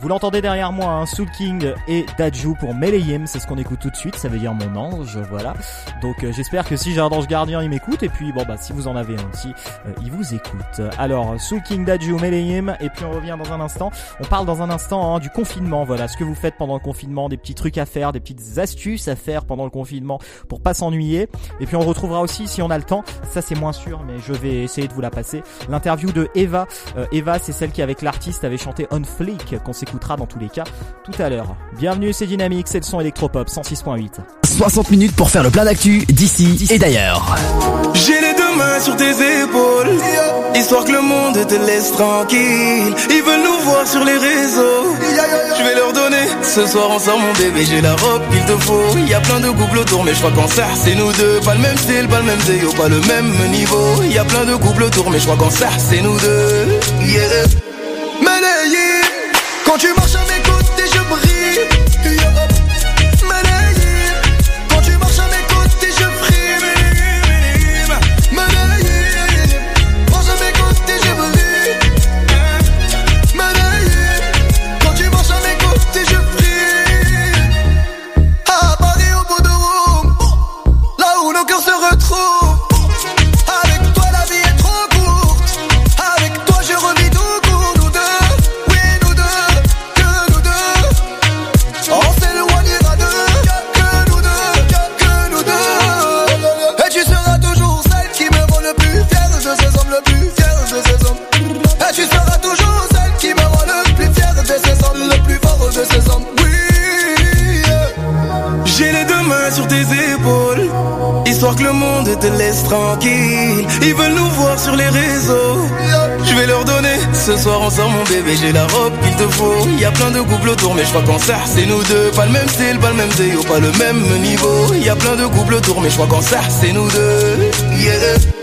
Vous l'entendez derrière moi, hein, Soul King et Daju pour Melayim, c'est ce qu'on écoute tout de suite, ça veut dire mon ange, voilà. Donc euh, j'espère que si j'ai un ange gardien, il m'écoute, et puis bon bah si vous en avez un aussi, euh, il vous écoute. Alors Soul King, Daju, Melayim, et puis on revient dans un instant. On parle dans un instant hein, du confinement, voilà, ce que vous faites pendant le confinement, des petits trucs à faire, des petites astuces à faire pendant le confinement pour pas s'ennuyer. Et puis on retrouvera aussi, si on a le temps, ça c'est moins sûr, mais je vais essayer de vous la passer, l'interview de Eva. Euh, Eva, c'est celle qui avec l'artiste avait chanté On Fleek, s'écoutera dans tous les cas tout à l'heure. Bienvenue, c'est Dynamique, c'est le son électropop 106.8. 60 minutes pour faire le plein d'actu d'ici et d'ailleurs. J'ai les deux mains sur tes épaules, histoire que le monde te laisse tranquille. Ils veulent nous voir sur les réseaux. Je vais leur donner ce soir ensemble, mon bébé. J'ai la robe qu'il te faut. Il y a plein de couples autour, mais je crois qu'en ça, c'est nous deux. Pas le même style, pas le même zéo, pas le même niveau. Il y a plein de couples autour, mais je crois qu'en ça, c'est nous deux. Yeah. Malayé, quand tu marches à mes côtés, je brille. Yeah. Te laisse tranquille. Ils veulent nous voir sur les réseaux. Je vais leur donner ce soir ensemble, mon bébé. J'ai la robe qu'il te faut. Y a plein de couples autour, mais je crois qu'en ça, c'est nous deux. Pas le même style, pas le même zéo, pas le même niveau. Y a plein de couples autour, mais je crois qu'en ça, c'est nous deux. Yeah.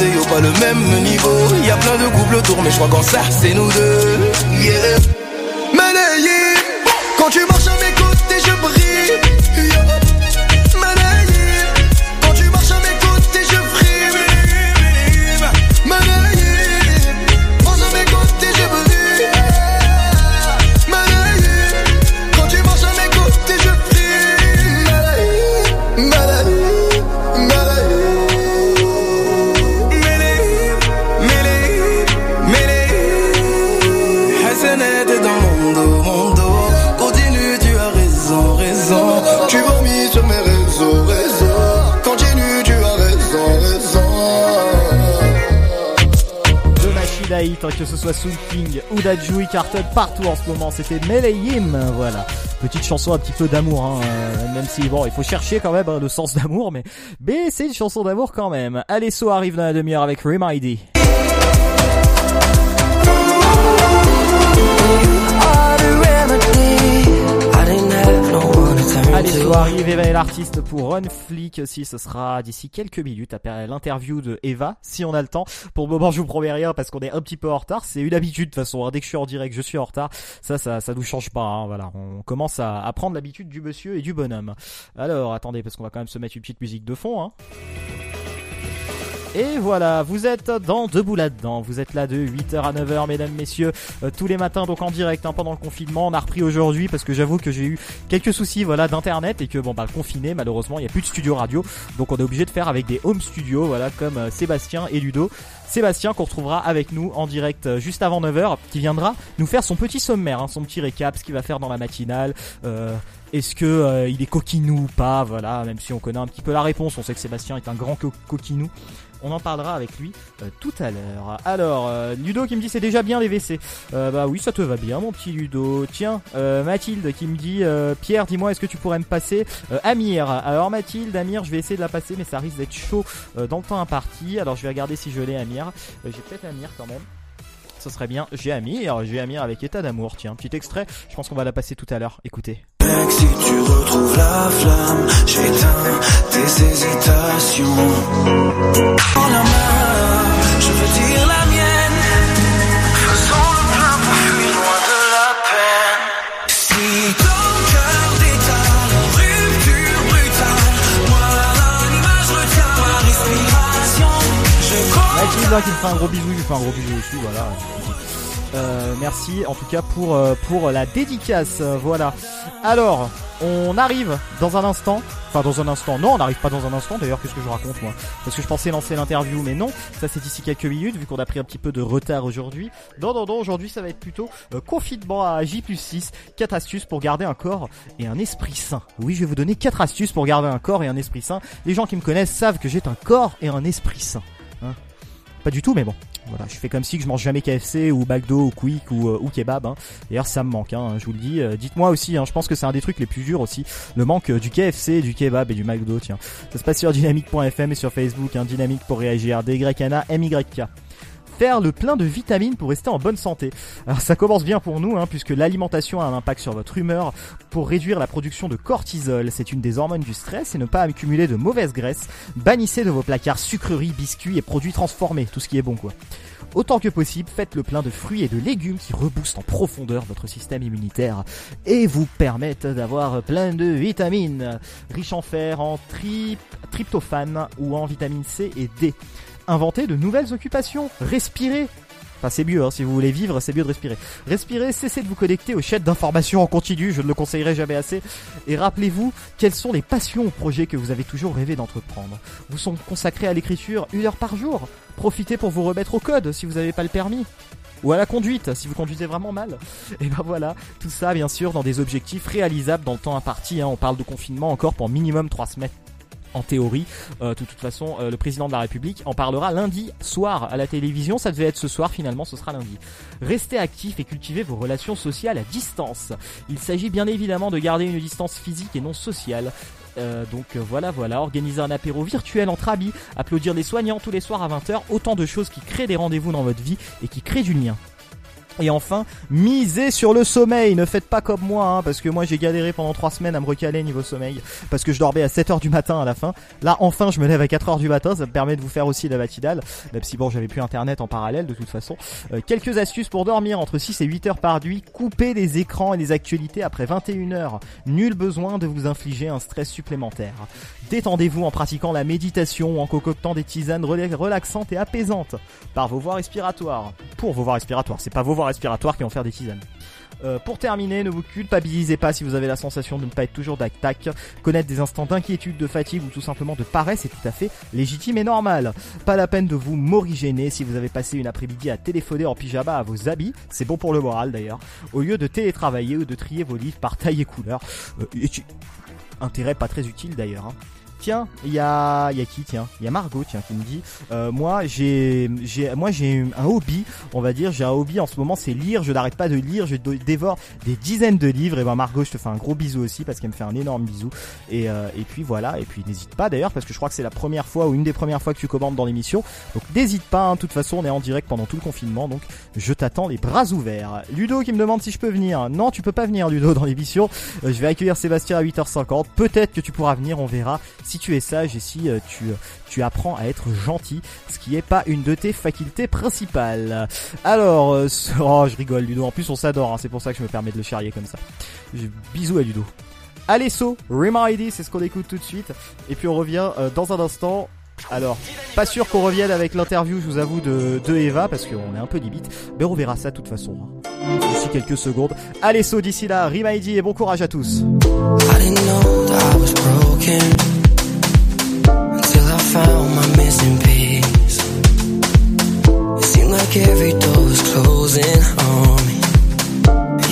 Style, pas le même zéo, pas le même niveau. Y a plein de couples autour, mais je crois qu'en ça, c'est nous deux. Yeah. Soit Soul King ou partout en ce moment. C'était Melayim, voilà. Petite chanson un petit peu d'amour, hein, euh, même si bon, il faut chercher quand même hein, le sens d'amour, mais mais c'est une chanson d'amour quand même. Allez, So arrive dans la demi-heure avec Remidy. L'artiste pour Run Flick aussi, ce sera d'ici quelques minutes après l'interview de Eva, si on a le temps. Pour le moment, je vous promets rien parce qu'on est un petit peu en retard. C'est une habitude de toute façon. hein. Dès que je suis en direct, je suis en retard. Ça, ça, ça nous change pas. hein. Voilà, on commence à, à prendre l'habitude du monsieur et du bonhomme. Alors, attendez, parce qu'on va quand même se mettre une petite musique de fond. Hein. Et voilà, vous êtes dans Debout là-dedans. Vous êtes là de 8h à 9h, mesdames, messieurs, euh, tous les matins, donc en direct hein, pendant le confinement. On a repris aujourd'hui parce que j'avoue que j'ai eu quelques soucis voilà d'internet et que bon bah confiné malheureusement il n'y a plus de studio radio, donc on est obligé de faire avec des home studios, voilà comme euh, Sébastien et Ludo. Sébastien qu'on retrouvera avec nous en direct euh, juste avant 9h, qui viendra nous faire son petit sommaire, hein, son petit récap, ce qu'il va faire dans la matinale. Est-ce que il est coquinou ou pas Voilà, même si on connaît un petit peu la réponse, on sait que Sébastien est un grand co- coquinou. On en parlera avec lui euh, tout à l'heure. Alors, euh, Ludo qui me dit c'est déjà bien les WC. Euh, bah oui, ça te va bien mon petit Ludo. Tiens, euh, Mathilde qui me dit euh, Pierre, dis-moi, est-ce que tu pourrais me passer Amir? Alors Mathilde, Amir, je vais essayer de la passer, mais ça risque d'être chaud dans le temps imparti. Alors je vais regarder si je l'ai Amir. J'ai peut-être Amir quand même. Ça serait bien. J'ai Amir, j'ai Amir avec état d'amour. Tiens, petit extrait. Je pense qu'on va la passer tout à l'heure. Écoutez. Qui me fait un gros bisou, je lui fais un gros bisou aussi, voilà. Euh, merci en tout cas pour euh, pour la dédicace, voilà. Alors, on arrive dans un instant, enfin dans un instant, non, on n'arrive pas dans un instant. D'ailleurs, qu'est-ce que je raconte moi? Parce que je pensais lancer l'interview, mais non, ça c'est d'ici quelques minutes vu qu'on a pris un petit peu de retard aujourd'hui. Non, non, non, aujourd'hui ça va être plutôt euh, confinement à J 6 4 astuces pour garder un corps et un esprit sain. Oui, je vais vous donner quatre astuces pour garder un corps et un esprit sain. Les gens qui me connaissent savent que j'ai un corps et un esprit sain. Hein pas du tout, mais bon. Voilà, je fais comme si je mange jamais KFC ou McDo ou Quick ou, euh, ou kebab. Hein. D'ailleurs, ça me manque, hein, je vous le dis. Euh, Dites-moi aussi, hein, je pense que c'est un des trucs les plus durs aussi. Le manque euh, du KFC, du kebab et du McDo, tiens. Ça se passe sur dynamique.fm et sur Facebook, hein, dynamique pour réagir. DYNA, MYK le plein de vitamines pour rester en bonne santé. Alors ça commence bien pour nous, hein, puisque l'alimentation a un impact sur votre humeur pour réduire la production de cortisol. C'est une des hormones du stress et ne pas accumuler de mauvaises graisses. Bannissez de vos placards sucreries, biscuits et produits transformés, tout ce qui est bon quoi. Autant que possible, faites le plein de fruits et de légumes qui reboostent en profondeur votre système immunitaire et vous permettent d'avoir plein de vitamines, riches en fer, en tryptophane ou en vitamine C et D. Inventez de nouvelles occupations, respirez. Enfin, c'est mieux, hein, si vous voulez vivre, c'est mieux de respirer. Respirez, cessez de vous connecter aux chaînes d'information en continu, je ne le conseillerais jamais assez. Et rappelez-vous, quelles sont les passions ou projets que vous avez toujours rêvé d'entreprendre. Vous sont consacrés à l'écriture une heure par jour. Profitez pour vous remettre au code si vous n'avez pas le permis. Ou à la conduite, si vous conduisez vraiment mal. Et ben voilà, tout ça bien sûr dans des objectifs réalisables dans le temps imparti. Hein. On parle de confinement encore pour minimum 3 semaines en théorie. Euh, de toute façon, euh, le président de la République en parlera lundi soir à la télévision. Ça devait être ce soir, finalement, ce sera lundi. Restez actifs et cultivez vos relations sociales à distance. Il s'agit bien évidemment de garder une distance physique et non sociale. Euh, donc voilà, voilà, organiser un apéro virtuel entre amis, applaudir les soignants tous les soirs à 20h, autant de choses qui créent des rendez-vous dans votre vie et qui créent du lien. Et enfin, misez sur le sommeil. Ne faites pas comme moi, hein, parce que moi j'ai galéré pendant 3 semaines à me recaler niveau sommeil, parce que je dormais à 7h du matin à la fin. Là, enfin, je me lève à 4h du matin, ça me permet de vous faire aussi la matinale, même si bon, j'avais plus internet en parallèle de toute façon. Euh, quelques astuces pour dormir entre 6 et 8 heures par nuit. Coupez les écrans et les actualités après 21 heures. Nul besoin de vous infliger un stress supplémentaire. Détendez-vous en pratiquant la méditation ou en concoctant des tisanes rela- relaxantes et apaisantes par vos voies respiratoires. Pour vos voies respiratoires, c'est pas vos voies respiratoires qui vont faire des tisanes. Euh, pour terminer, ne vous culpabilisez pas si vous avez la sensation de ne pas être toujours d'attaque. Connaître des instants d'inquiétude, de fatigue ou tout simplement de paresse est tout à fait légitime et normal. Pas la peine de vous morigéner si vous avez passé une après-midi à téléphoner en pyjama à vos habits, c'est bon pour le moral d'ailleurs, au lieu de télétravailler ou de trier vos livres par taille et couleur. Euh, Intérêt pas très utile d'ailleurs. hein. Tiens, il y a, y a qui tiens? Il y a Margot tiens qui me dit euh, moi j'ai moi j'ai un hobby, on va dire, j'ai un hobby en ce moment c'est lire, je n'arrête pas de lire, je dévore des dizaines de livres et ben Margot, je te fais un gros bisou aussi parce qu'elle me fait un énorme bisou et euh, et puis voilà et puis n'hésite pas d'ailleurs parce que je crois que c'est la première fois ou une des premières fois que tu commandes dans l'émission. Donc n'hésite pas, hein, de toute façon on est en direct pendant tout le confinement donc je t'attends les bras ouverts. Ludo qui me demande si je peux venir. Non, tu peux pas venir Ludo dans l'émission. Euh, je vais accueillir Sébastien à 8h50. Peut-être que tu pourras venir, on verra si tu es sage et si euh, tu, tu apprends à être gentil, ce qui est pas une de tes facultés principales. Alors, euh, oh, je rigole Ludo, en plus on s'adore, hein, c'est pour ça que je me permets de le charrier comme ça. Bisous à Ludo. Allez, So, Remind c'est ce qu'on écoute tout de suite. Et puis on revient euh, dans un instant Alors, pas sûr qu'on revienne avec l'interview, je vous avoue, de, de Eva, parce qu'on est un peu limite. Mais on verra ça de toute façon. hein. D'ici quelques secondes. Allez, so d'ici là, Rimaidi et bon courage à tous. Found my missing piece. It seemed like every door was closing on me.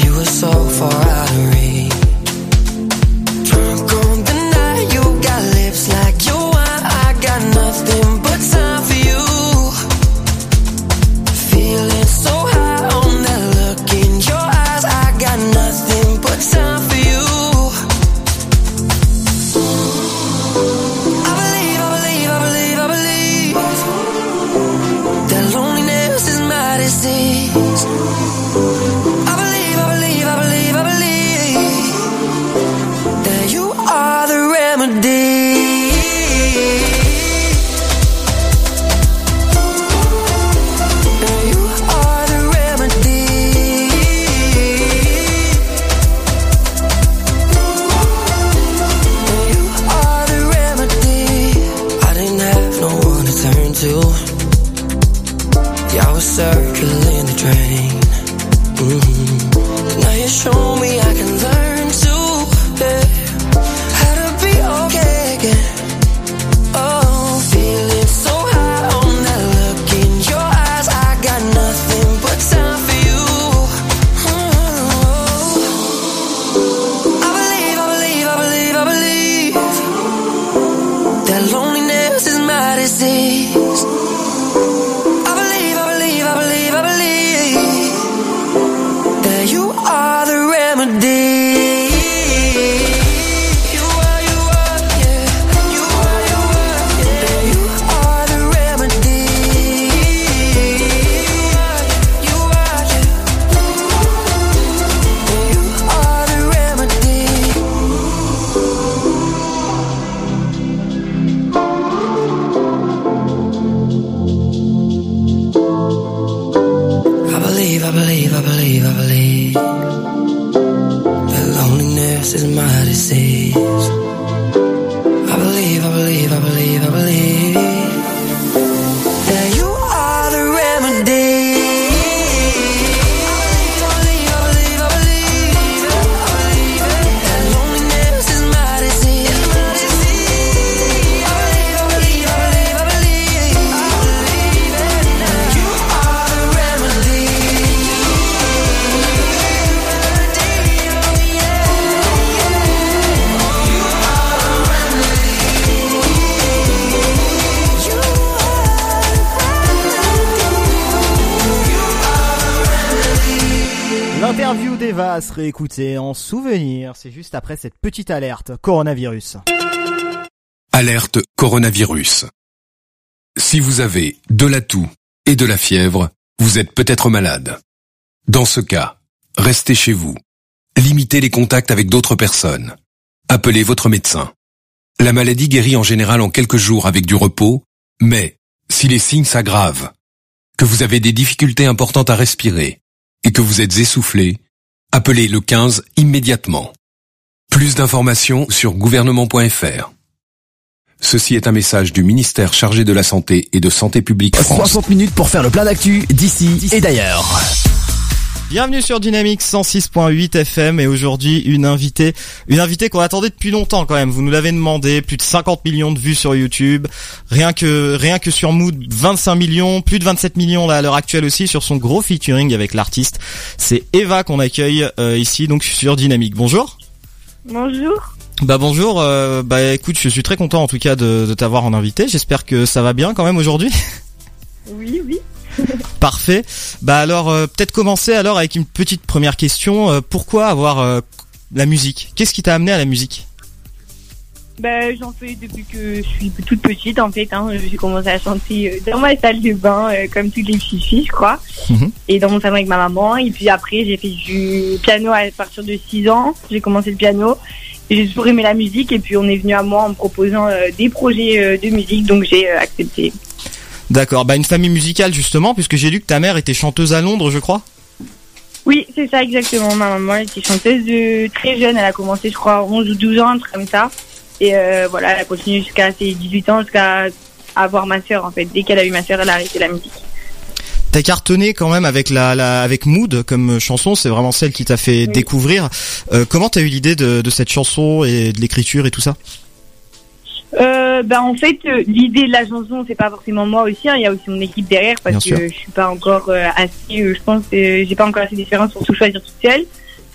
You were so far out of reach. À se réécouter en souvenir. C'est juste après cette petite alerte. Coronavirus. Alerte coronavirus. Si vous avez de la toux et de la fièvre, vous êtes peut-être malade. Dans ce cas, restez chez vous. Limitez les contacts avec d'autres personnes. Appelez votre médecin. La maladie guérit en général en quelques jours avec du repos, mais si les signes s'aggravent, que vous avez des difficultés importantes à respirer et que vous êtes essoufflé, appelez le 15 immédiatement. Plus d'informations sur gouvernement.fr. Ceci est un message du ministère chargé de la Santé et de Santé publique France. 60 minutes pour faire le plein d'actu d'ici et d'ailleurs. Bienvenue sur Dynamique 106.8 FM et aujourd'hui une invitée, une invitée qu'on attendait depuis longtemps quand même. Vous nous l'avez demandé, plus de 50 millions de vues sur YouTube, rien que rien que sur Mood 25 millions, plus de 27 millions là à l'heure actuelle aussi sur son gros featuring avec l'artiste. C'est Eva qu'on accueille euh, ici donc sur Dynamique. Bonjour. Bonjour. Bah bonjour. euh, bah écoute, je suis très content en tout cas de, de t'avoir en invité. J'espère que ça va bien quand même aujourd'hui. Oui, oui. Parfait. Bah alors euh, peut-être commencer alors avec une petite première question. Euh, pourquoi avoir euh, la musique? Qu'est-ce qui t'a amené à la musique? Ben, j'en fais depuis que je suis toute petite en fait. Hein. J'ai commencé à chanter dans ma salle de bain comme toutes les petites filles, je crois. Et dans mon salon avec ma maman. Et puis après, j'ai fait du piano à partir de 6 ans. J'ai commencé le piano. J'ai toujours aimé la musique et puis on est venu à moi en me proposant des projets de musique, donc j'ai accepté. D'accord. Bah une famille musicale justement, puisque j'ai lu que ta mère était chanteuse à Londres, je crois. Oui, c'est ça exactement. Ma maman était chanteuse de très jeune. Elle a commencé, je crois, 11 ou 12 ans, un truc comme ça. Et euh, voilà, elle a continué jusqu'à ses 18 ans, jusqu'à à voir ma sœur en fait. Dès qu'elle a eu ma sœur, elle a arrêté la musique. T'as cartonné quand même avec la, la avec Mood comme chanson, c'est vraiment celle qui t'a fait découvrir. Euh, comment t'as eu l'idée de, de cette chanson et de l'écriture et tout ça? Euh, ben en fait, euh, l'idée de la chanson, c'est pas forcément moi aussi. hein. Il y a aussi mon équipe derrière parce Bien sûr. que je suis pas encore euh, assez. euh, je pense, euh, j'ai pas encore assez d'expérience pour tout choisir toute seule.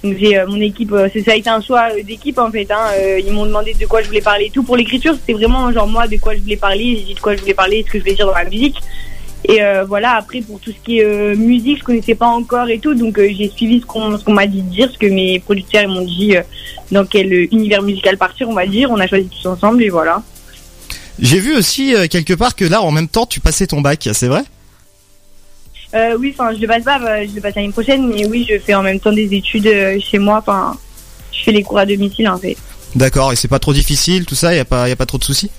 Donc j'ai euh, mon équipe. ça a été un choix d'équipe en fait. Hein. Euh, ils m'ont demandé de quoi je voulais parler. et Tout pour l'écriture, c'était vraiment genre moi de quoi je voulais parler. J'ai dit de quoi je voulais parler, ce que je voulais dire dans la musique. Et euh, voilà. Après pour tout ce qui est euh, musique, je connaissais pas encore et tout. Donc euh, j'ai suivi ce qu'on m'a dit de dire, ce que mes producteurs m'ont dit dans quel univers musical partir, on va dire. On a choisi tous ensemble et voilà. J'ai vu aussi quelque part que là en même temps tu passais ton bac, c'est vrai? Euh, oui, enfin, je le passe pas, euh, je le passe l'année prochaine, mais oui, je fais en même temps des études chez moi. Enfin, je fais les cours à domicile en fait. D'accord, et c'est pas trop difficile tout ça, y a pas y a pas trop de soucis?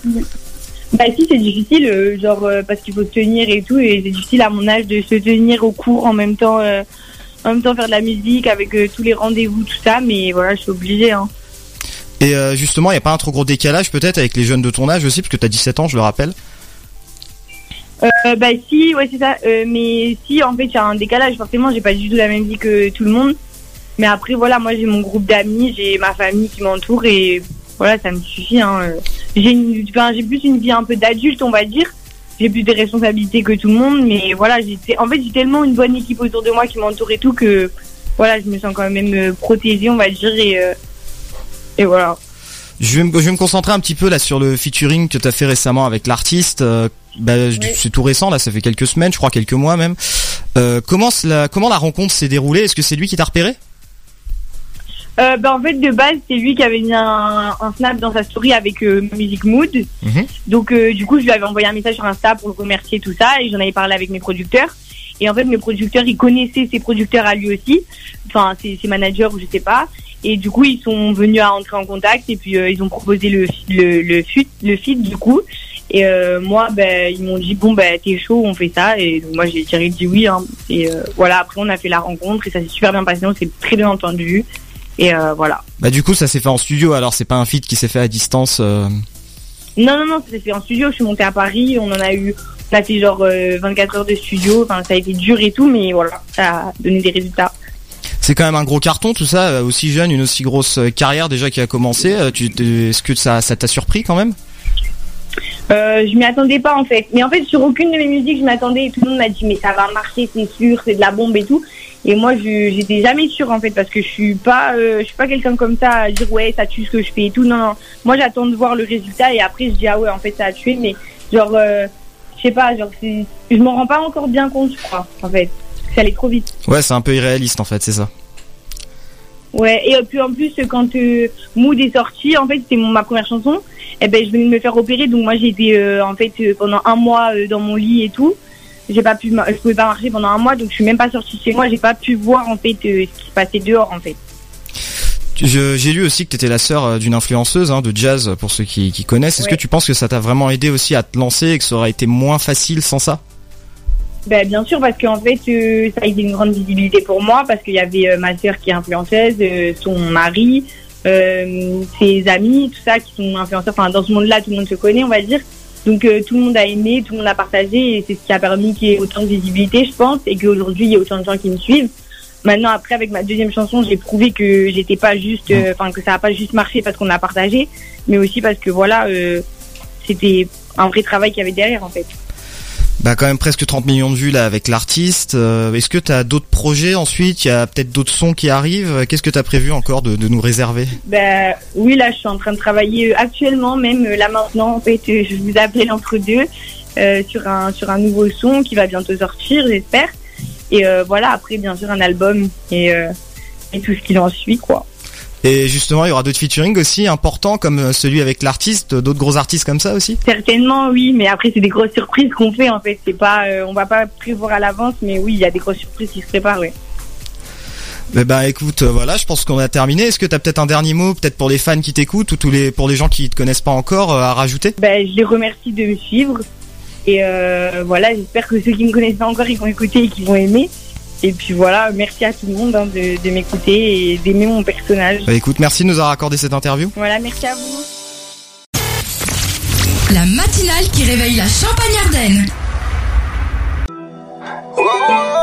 Bah si, c'est difficile, euh, genre euh, parce qu'il faut se tenir et tout, et c'est difficile à mon âge de se tenir au cours en même temps, euh, en même temps faire de la musique avec tous les rendez-vous, tout ça. Mais voilà, je suis obligée. Hein. Et justement, y a pas un trop gros décalage peut-être avec les jeunes de ton âge aussi parce que t'as 17 ans, je le rappelle? Bah si, ouais c'est ça. Mais si, en fait, il y a un décalage. Forcément, j'ai pas du tout la même vie que tout le monde. Mais après, voilà, moi j'ai mon groupe d'amis, j'ai ma famille qui m'entoure et voilà, ça me suffit. Hein. J'ai une, enfin, j'ai plus une vie un peu d'adulte, on va dire. J'ai plus de responsabilités que tout le monde, mais voilà, j'ai, en fait, j'ai tellement une bonne équipe autour de moi qui m'entoure et tout que voilà, je me sens quand même euh, protégée, on va dire, et, euh, et voilà. Je vais, me, je vais me concentrer un petit peu là sur le featuring que t'as fait récemment avec l'artiste. euh, bah, C'est tout récent là, ça fait quelques semaines, je crois quelques mois même. Euh, comment, la, comment la rencontre s'est déroulée? Est-ce que c'est lui qui t'a repéré? Euh, bah, en fait, de base, c'est lui qui avait mis un, un snap dans sa story avec euh, Music Mood. Donc, euh, du coup, je lui avais envoyé un message sur Insta pour le remercier, tout ça, et j'en avais parlé avec mes producteurs. Et en fait, mes producteurs, ils connaissaient ses producteurs à lui aussi, enfin, ses, ses managers ou je sais pas. Et du coup, ils sont venus à entrer en contact, et puis euh, ils ont proposé le, le, le, feat, le du coup. Et euh, moi, ben, ils m'ont dit, bon, ben, t'es chaud, on fait ça. Et donc, moi, j'ai tiré dit oui. Hein. Et euh, voilà, après, on a fait la rencontre, et ça s'est super bien passé, on s'est très bien entendu. Et euh, voilà. Bah du coup ça s'est fait en studio alors c'est pas un feat qui s'est fait à distance. euh. Non, non, non, ça s'est fait en studio. Je suis montée à Paris. On en a eu, on a fait genre euh, 24 heures de studio. Enfin, ça a été dur et tout, mais voilà, ça a donné des résultats. C'est quand même un gros carton tout ça, euh, aussi jeune, une aussi grosse euh, carrière déjà qui a commencé. Euh, est-ce que ça, ça t'a surpris quand même? Euh, je m'y attendais pas en fait. Mais en fait, sur aucune de mes musiques, je m'attendais. Tout le monde m'a dit, mais ça va marcher, c'est sûr, c'est de la bombe et tout. Et moi, j'étais jamais sûre en fait parce que je suis pas, euh, je suis pas quelqu'un comme ça à dire ouais, ça tue ce que je fais et tout. Non, non. Moi, j'attends de voir le résultat et après, je dis ah ouais, en fait, ça a tué. Mais genre, euh, je sais pas, genre, je m'en rends pas encore bien compte, je crois, en fait. Ça allait trop vite. Ouais, c'est un peu irréaliste en fait, c'est ça. Ouais, et euh, puis en plus, quand euh, Mood est sorti, en fait, c'était ma première chanson, et ben je venais de me faire opérer, donc moi j'ai été euh, en fait pendant un mois dans mon lit et tout. J'ai pas pu, je pouvais pas marcher pendant un mois, donc je suis même pas sortie chez moi, j'ai pas pu voir en fait euh, ce qui se passait dehors en fait. J'ai lu aussi que t'étais la sœur euh, d'une influenceuse hein, de jazz pour ceux qui, qui connaissent. Est-ce Ouais. que tu penses que ça t'a vraiment aidé aussi à te lancer et que ça aurait été moins facile sans ça? Ben, bien sûr, parce qu'en fait, euh, ça a été une grande visibilité pour moi, parce qu'il y avait euh, ma sœur qui est influenceuse, euh, son mari, ses amis, tout ça, qui sont influenceurs. Enfin, dans ce monde-là, tout le monde se connaît, on va dire. Donc, euh, tout le monde a aimé, tout le monde a partagé, et c'est ce qui a permis qu'il y ait autant de visibilité, je pense, et qu'aujourd'hui, il y a autant de gens qui me suivent. Maintenant, après, avec ma deuxième chanson, j'ai prouvé que j'étais pas juste, euh, enfin, que ça a pas juste marché parce qu'on a partagé, mais aussi parce que, voilà, euh, c'était un vrai travail qu'il y avait derrière, en fait. Bah quand même presque 30 millions de vues là avec l'artiste. Euh, Est-ce que t'as d'autres projets ensuite? Il y a peut-être d'autres sons qui arrivent. Qu'est-ce que t'as prévu encore de, nous réserver? Ben oui, là, je suis en train de travailler euh, actuellement, même euh, là maintenant. En fait, je vous appelle entre deux euh, sur un sur un nouveau son qui va bientôt sortir, j'espère. Et euh, voilà, après, bien sûr, un album et euh, et tout ce qui en suit, quoi. Et justement, il y aura d'autres featuring aussi importants comme euh, celui avec l'artiste, d'autres gros artistes comme ça aussi. Certainement, oui, mais après, c'est des grosses surprises qu'on fait. En fait, c'est pas, euh, on va pas prévoir à l'avance, mais oui, il y a des grosses surprises qui se préparent. Ouais. Eh ben écoute, euh, voilà, je pense qu'on a terminé. Est-ce que t'as peut-être un dernier mot, peut-être pour les fans qui t'écoutent ou tous les pour les gens qui te connaissent pas encore, euh, à rajouter? Ben, je les remercie de me suivre. Et euh, voilà, j'espère que ceux qui me connaissent pas encore, ils vont écouter et qu'ils vont aimer. Et puis voilà, merci à tout le monde hein, de, de m'écouter et d'aimer mon personnage. Bah écoute, merci de nous avoir accordé cette interview. Voilà, merci à vous. La matinale qui réveille la Champagne-Ardenne.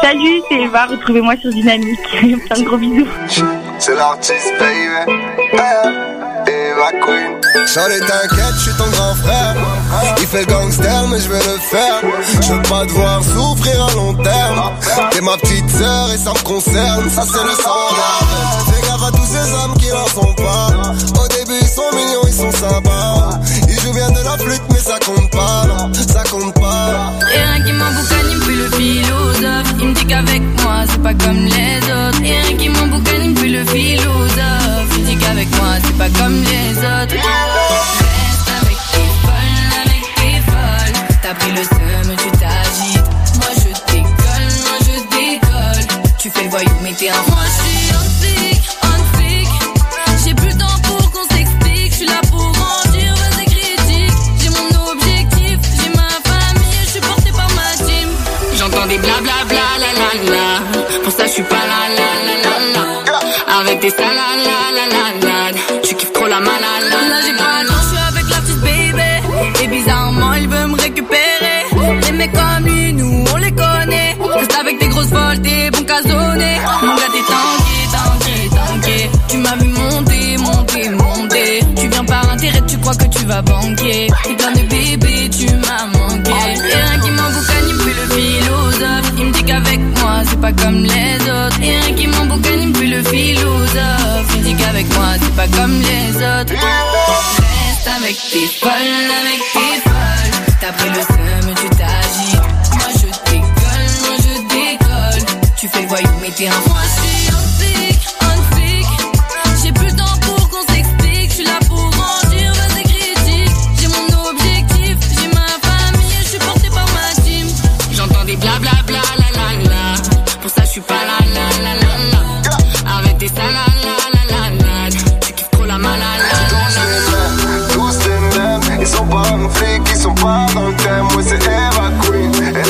Salut, c'est Eva, retrouvez-moi sur Dynamique. Plein de gros bisous. C'est l'artiste, baby. Et ma queen. Charlie, t'inquiète, je suis ton grand frère. Il fait gangster, mais je vais le faire. Je veux pas te voir souffrir à long terme. T'es ma petite sœur et ça me concerne. Ça, c'est le sang. Fais gaffe à tous ces hommes qui n'en sont pas. Au début, ils sont mignons, ils sont sympas. Ils jouent bien de la flûte, mais ça compte pas. Non, ça compte pas. Il me dit qu'avec moi, c'est pas comme les autres. Et un qui m'emboucane, fait le philosophe. Il me dit qu'avec moi, c'est pas comme les autres. Reste avec tes folles, avec tes folles. T'as pris le seum, tu t'agites. Moi, je décolle, moi, je décolle. Tu fais le voyou, mais t'es un Moi, la la la. Pour ça, je suis pas là, la la la la. Avec tes ça, la la la la la. Tu kiffes trop la malala. Là, j'ai pas je suis avec l'artiste baby. Et bizarrement, il veut me récupérer. Les mecs comme lui, nous, on les connaît. Reste avec tes grosses folles, t'es bon casonné. Mon gars, t'es tanké, tanké, tanké. Tu m'as vu monter, monter, monter. Tu viens par intérêt, tu crois que tu vas banquer. Comme les autres. Reste avec tes folles, avec tes folles. T'as pris le seum, tu t'agites. Moi, je décolle, moi, je décolle. Tu fais le voyou, mais t'es un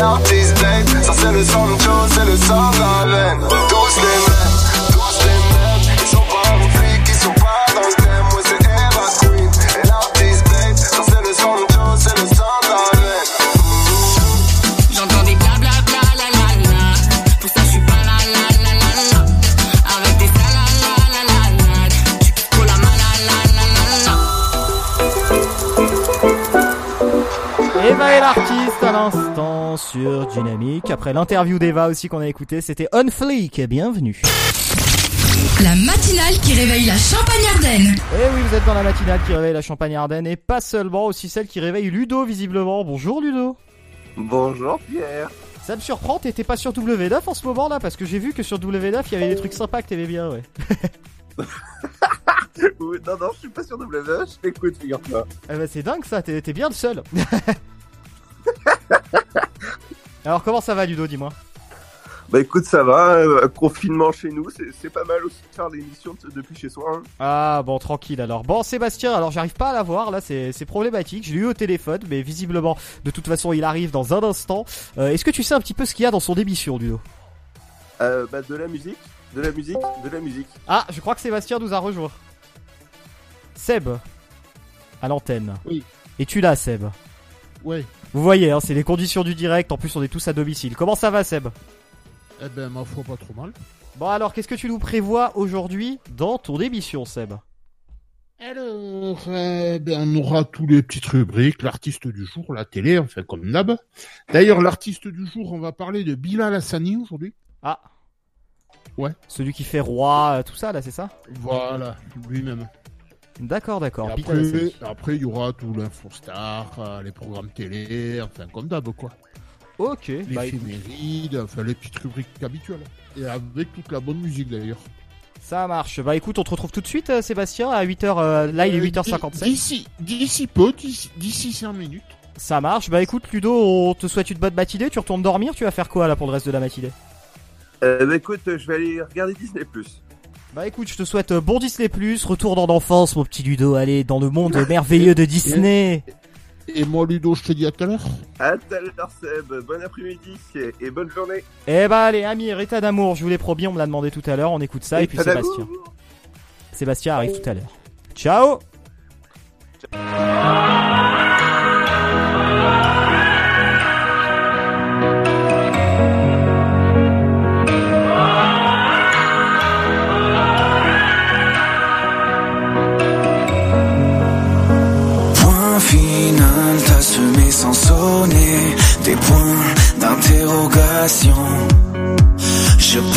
Queen et l'artiste babe. Ça, c'est le Sancho, c'est le sang à la veine. Tous les mêmes, tous les mêmes, ils sont pas un flic, ils sont pas dans le thème. Ouais, c'est Eva Queen et l'artiste babe. Ça, c'est le Sancho, c'est le sang à la veine. J'entends des blablabla, la la la. Pour ça, je suis pas là, la la la la. Arrêtez ça, la la la la la. Tu kiffes trop la malala, la la la. Eva et l'artiste à l'instant sur Dynamique. Après l'interview d'Eva aussi qu'on a écouté, c'était On Fleek. Bienvenue. La matinale qui réveille la Champagne-Ardenne. Et oui, vous êtes dans la matinale qui réveille la Champagne Ardenne et pas seulement, aussi celle qui réveille Ludo visiblement. Bonjour Ludo. Bonjour Pierre. Ça me surprend, t'étais pas sur W9 en ce moment là parce que j'ai vu que sur W9 il y avait des trucs sympas que t'aimais bien, ouais. Non, non, je suis pas sur W, je t'écoute, figure-toi. Ah bah c'est dingue ça, t'es bien le seul. Alors comment ça va Ludo, dis-moi Bah écoute, ça va, euh, confinement chez nous, c'est pas mal aussi de faire l'émission de- depuis chez soi. hein. Ah bon tranquille alors. Bon Sébastien, alors j'arrive pas à la voir là, c'est problématique. Je l'ai eu au téléphone, mais visiblement de toute façon il arrive dans un instant. Euh, Est-ce que tu sais un petit peu ce qu'il y a dans son émission Ludo? Euh, bah de la musique, de la musique, de la musique. Ah, je crois que Sébastien nous a rejoint. Seb, à l'antenne. Oui. Es-tu là Seb? Ouais. Vous voyez, hein, c'est les conditions du direct, en plus on est tous à domicile. Comment ça va Seb? Eh ben, ma foi, pas trop mal. Bon alors, qu'est-ce que tu nous prévois aujourd'hui dans ton émission Seb? Alors, euh, ben, on aura tous les petites rubriques, l'artiste du jour, la télé, enfin comme d'hab. D'ailleurs, l'artiste du jour, on va parler de Bilal Hassani aujourd'hui. Ah. Ouais. Celui qui fait roi, euh, tout ça là, c'est ça? Voilà, lui-même. D'accord, d'accord. Et Après, après, il y aura tout l'infostar, euh, les programmes télé, enfin comme d'hab quoi. Ok. bah, L'éphéméride, enfin les petites rubriques habituelles. Et avec toute la bonne musique d'ailleurs. Ça marche. Bah écoute, on te retrouve tout de suite euh, Sébastien à 8h, là il est Euh, 8h57. D'ici, d'ici peu, d'ici d'ici 5 minutes. Ça marche. Bah écoute Ludo, on te souhaite une bonne matinée. Tu retournes dormir, tu vas faire quoi là pour le reste de la matinée? Euh, bah écoute, je vais aller regarder Disney+. Bah écoute, je te souhaite euh, bon Disney+, retour dans l'enfance mon petit Ludo, allez, dans le monde merveilleux de Disney. Et moi Ludo, je te dis à tout à l'heure. À tout à l'heure Seb, bon après-midi et- et bonne journée. Eh bah allez, Amir, état d'amour, je vous l'ai promis, on me l'a demandé tout à l'heure, on écoute ça, et puis. Sébastien. Sébastien arrive tout à l'heure. Ciao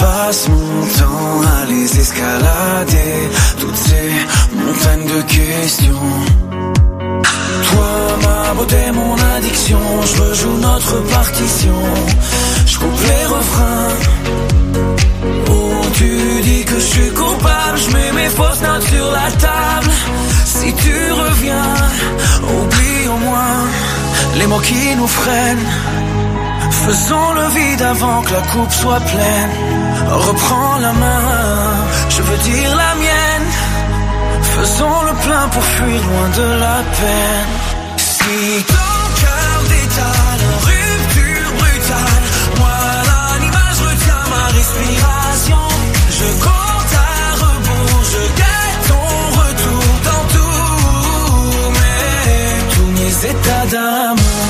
passe mon temps à les escalader, toutes ces montagnes de questions. Toi, ma beauté, mon addiction, je rejoue notre partition, je coupe les refrains. Oh, tu dis que je suis coupable, je mets mes fausses notes sur la table. Si tu reviens, oublie au moins les mots qui nous freinent. Faisons le vide avant que la coupe soit pleine. Reprends la main, je veux dire la mienne. Faisons le plein pour fuir loin de la peine. Si ton cœur détale, rupture brutale, moi l'animal, je retiens ma respiration. Je compte à rebours, je guette ton retour dans mes, tous mes états d'amour.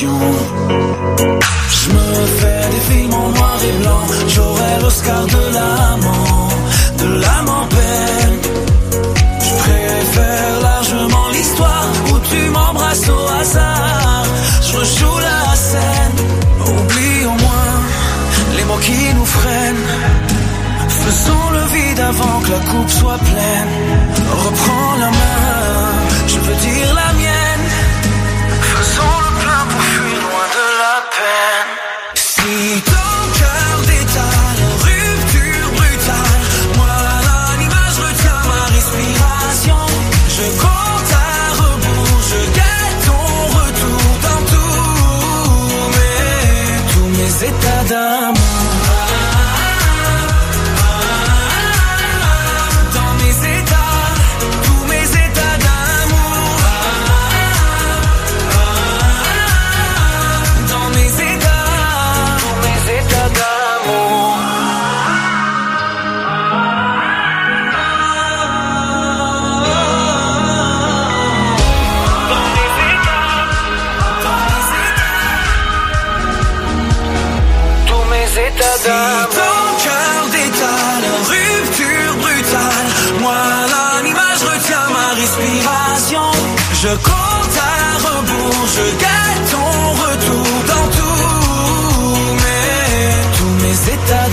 Je me fais des films en noir et blanc. J'aurai l'Oscar de l'amant, de l'amant peine. Je préfère largement l'histoire où tu m'embrasses au hasard. Je rejoue la scène. Oublie au moins les mots qui nous freinent. Faisons le vide avant que la coupe soit pleine. Reprends la main, je veux dire la mienne. le compte à rebours, je garde ton retour dans mes, tous mes états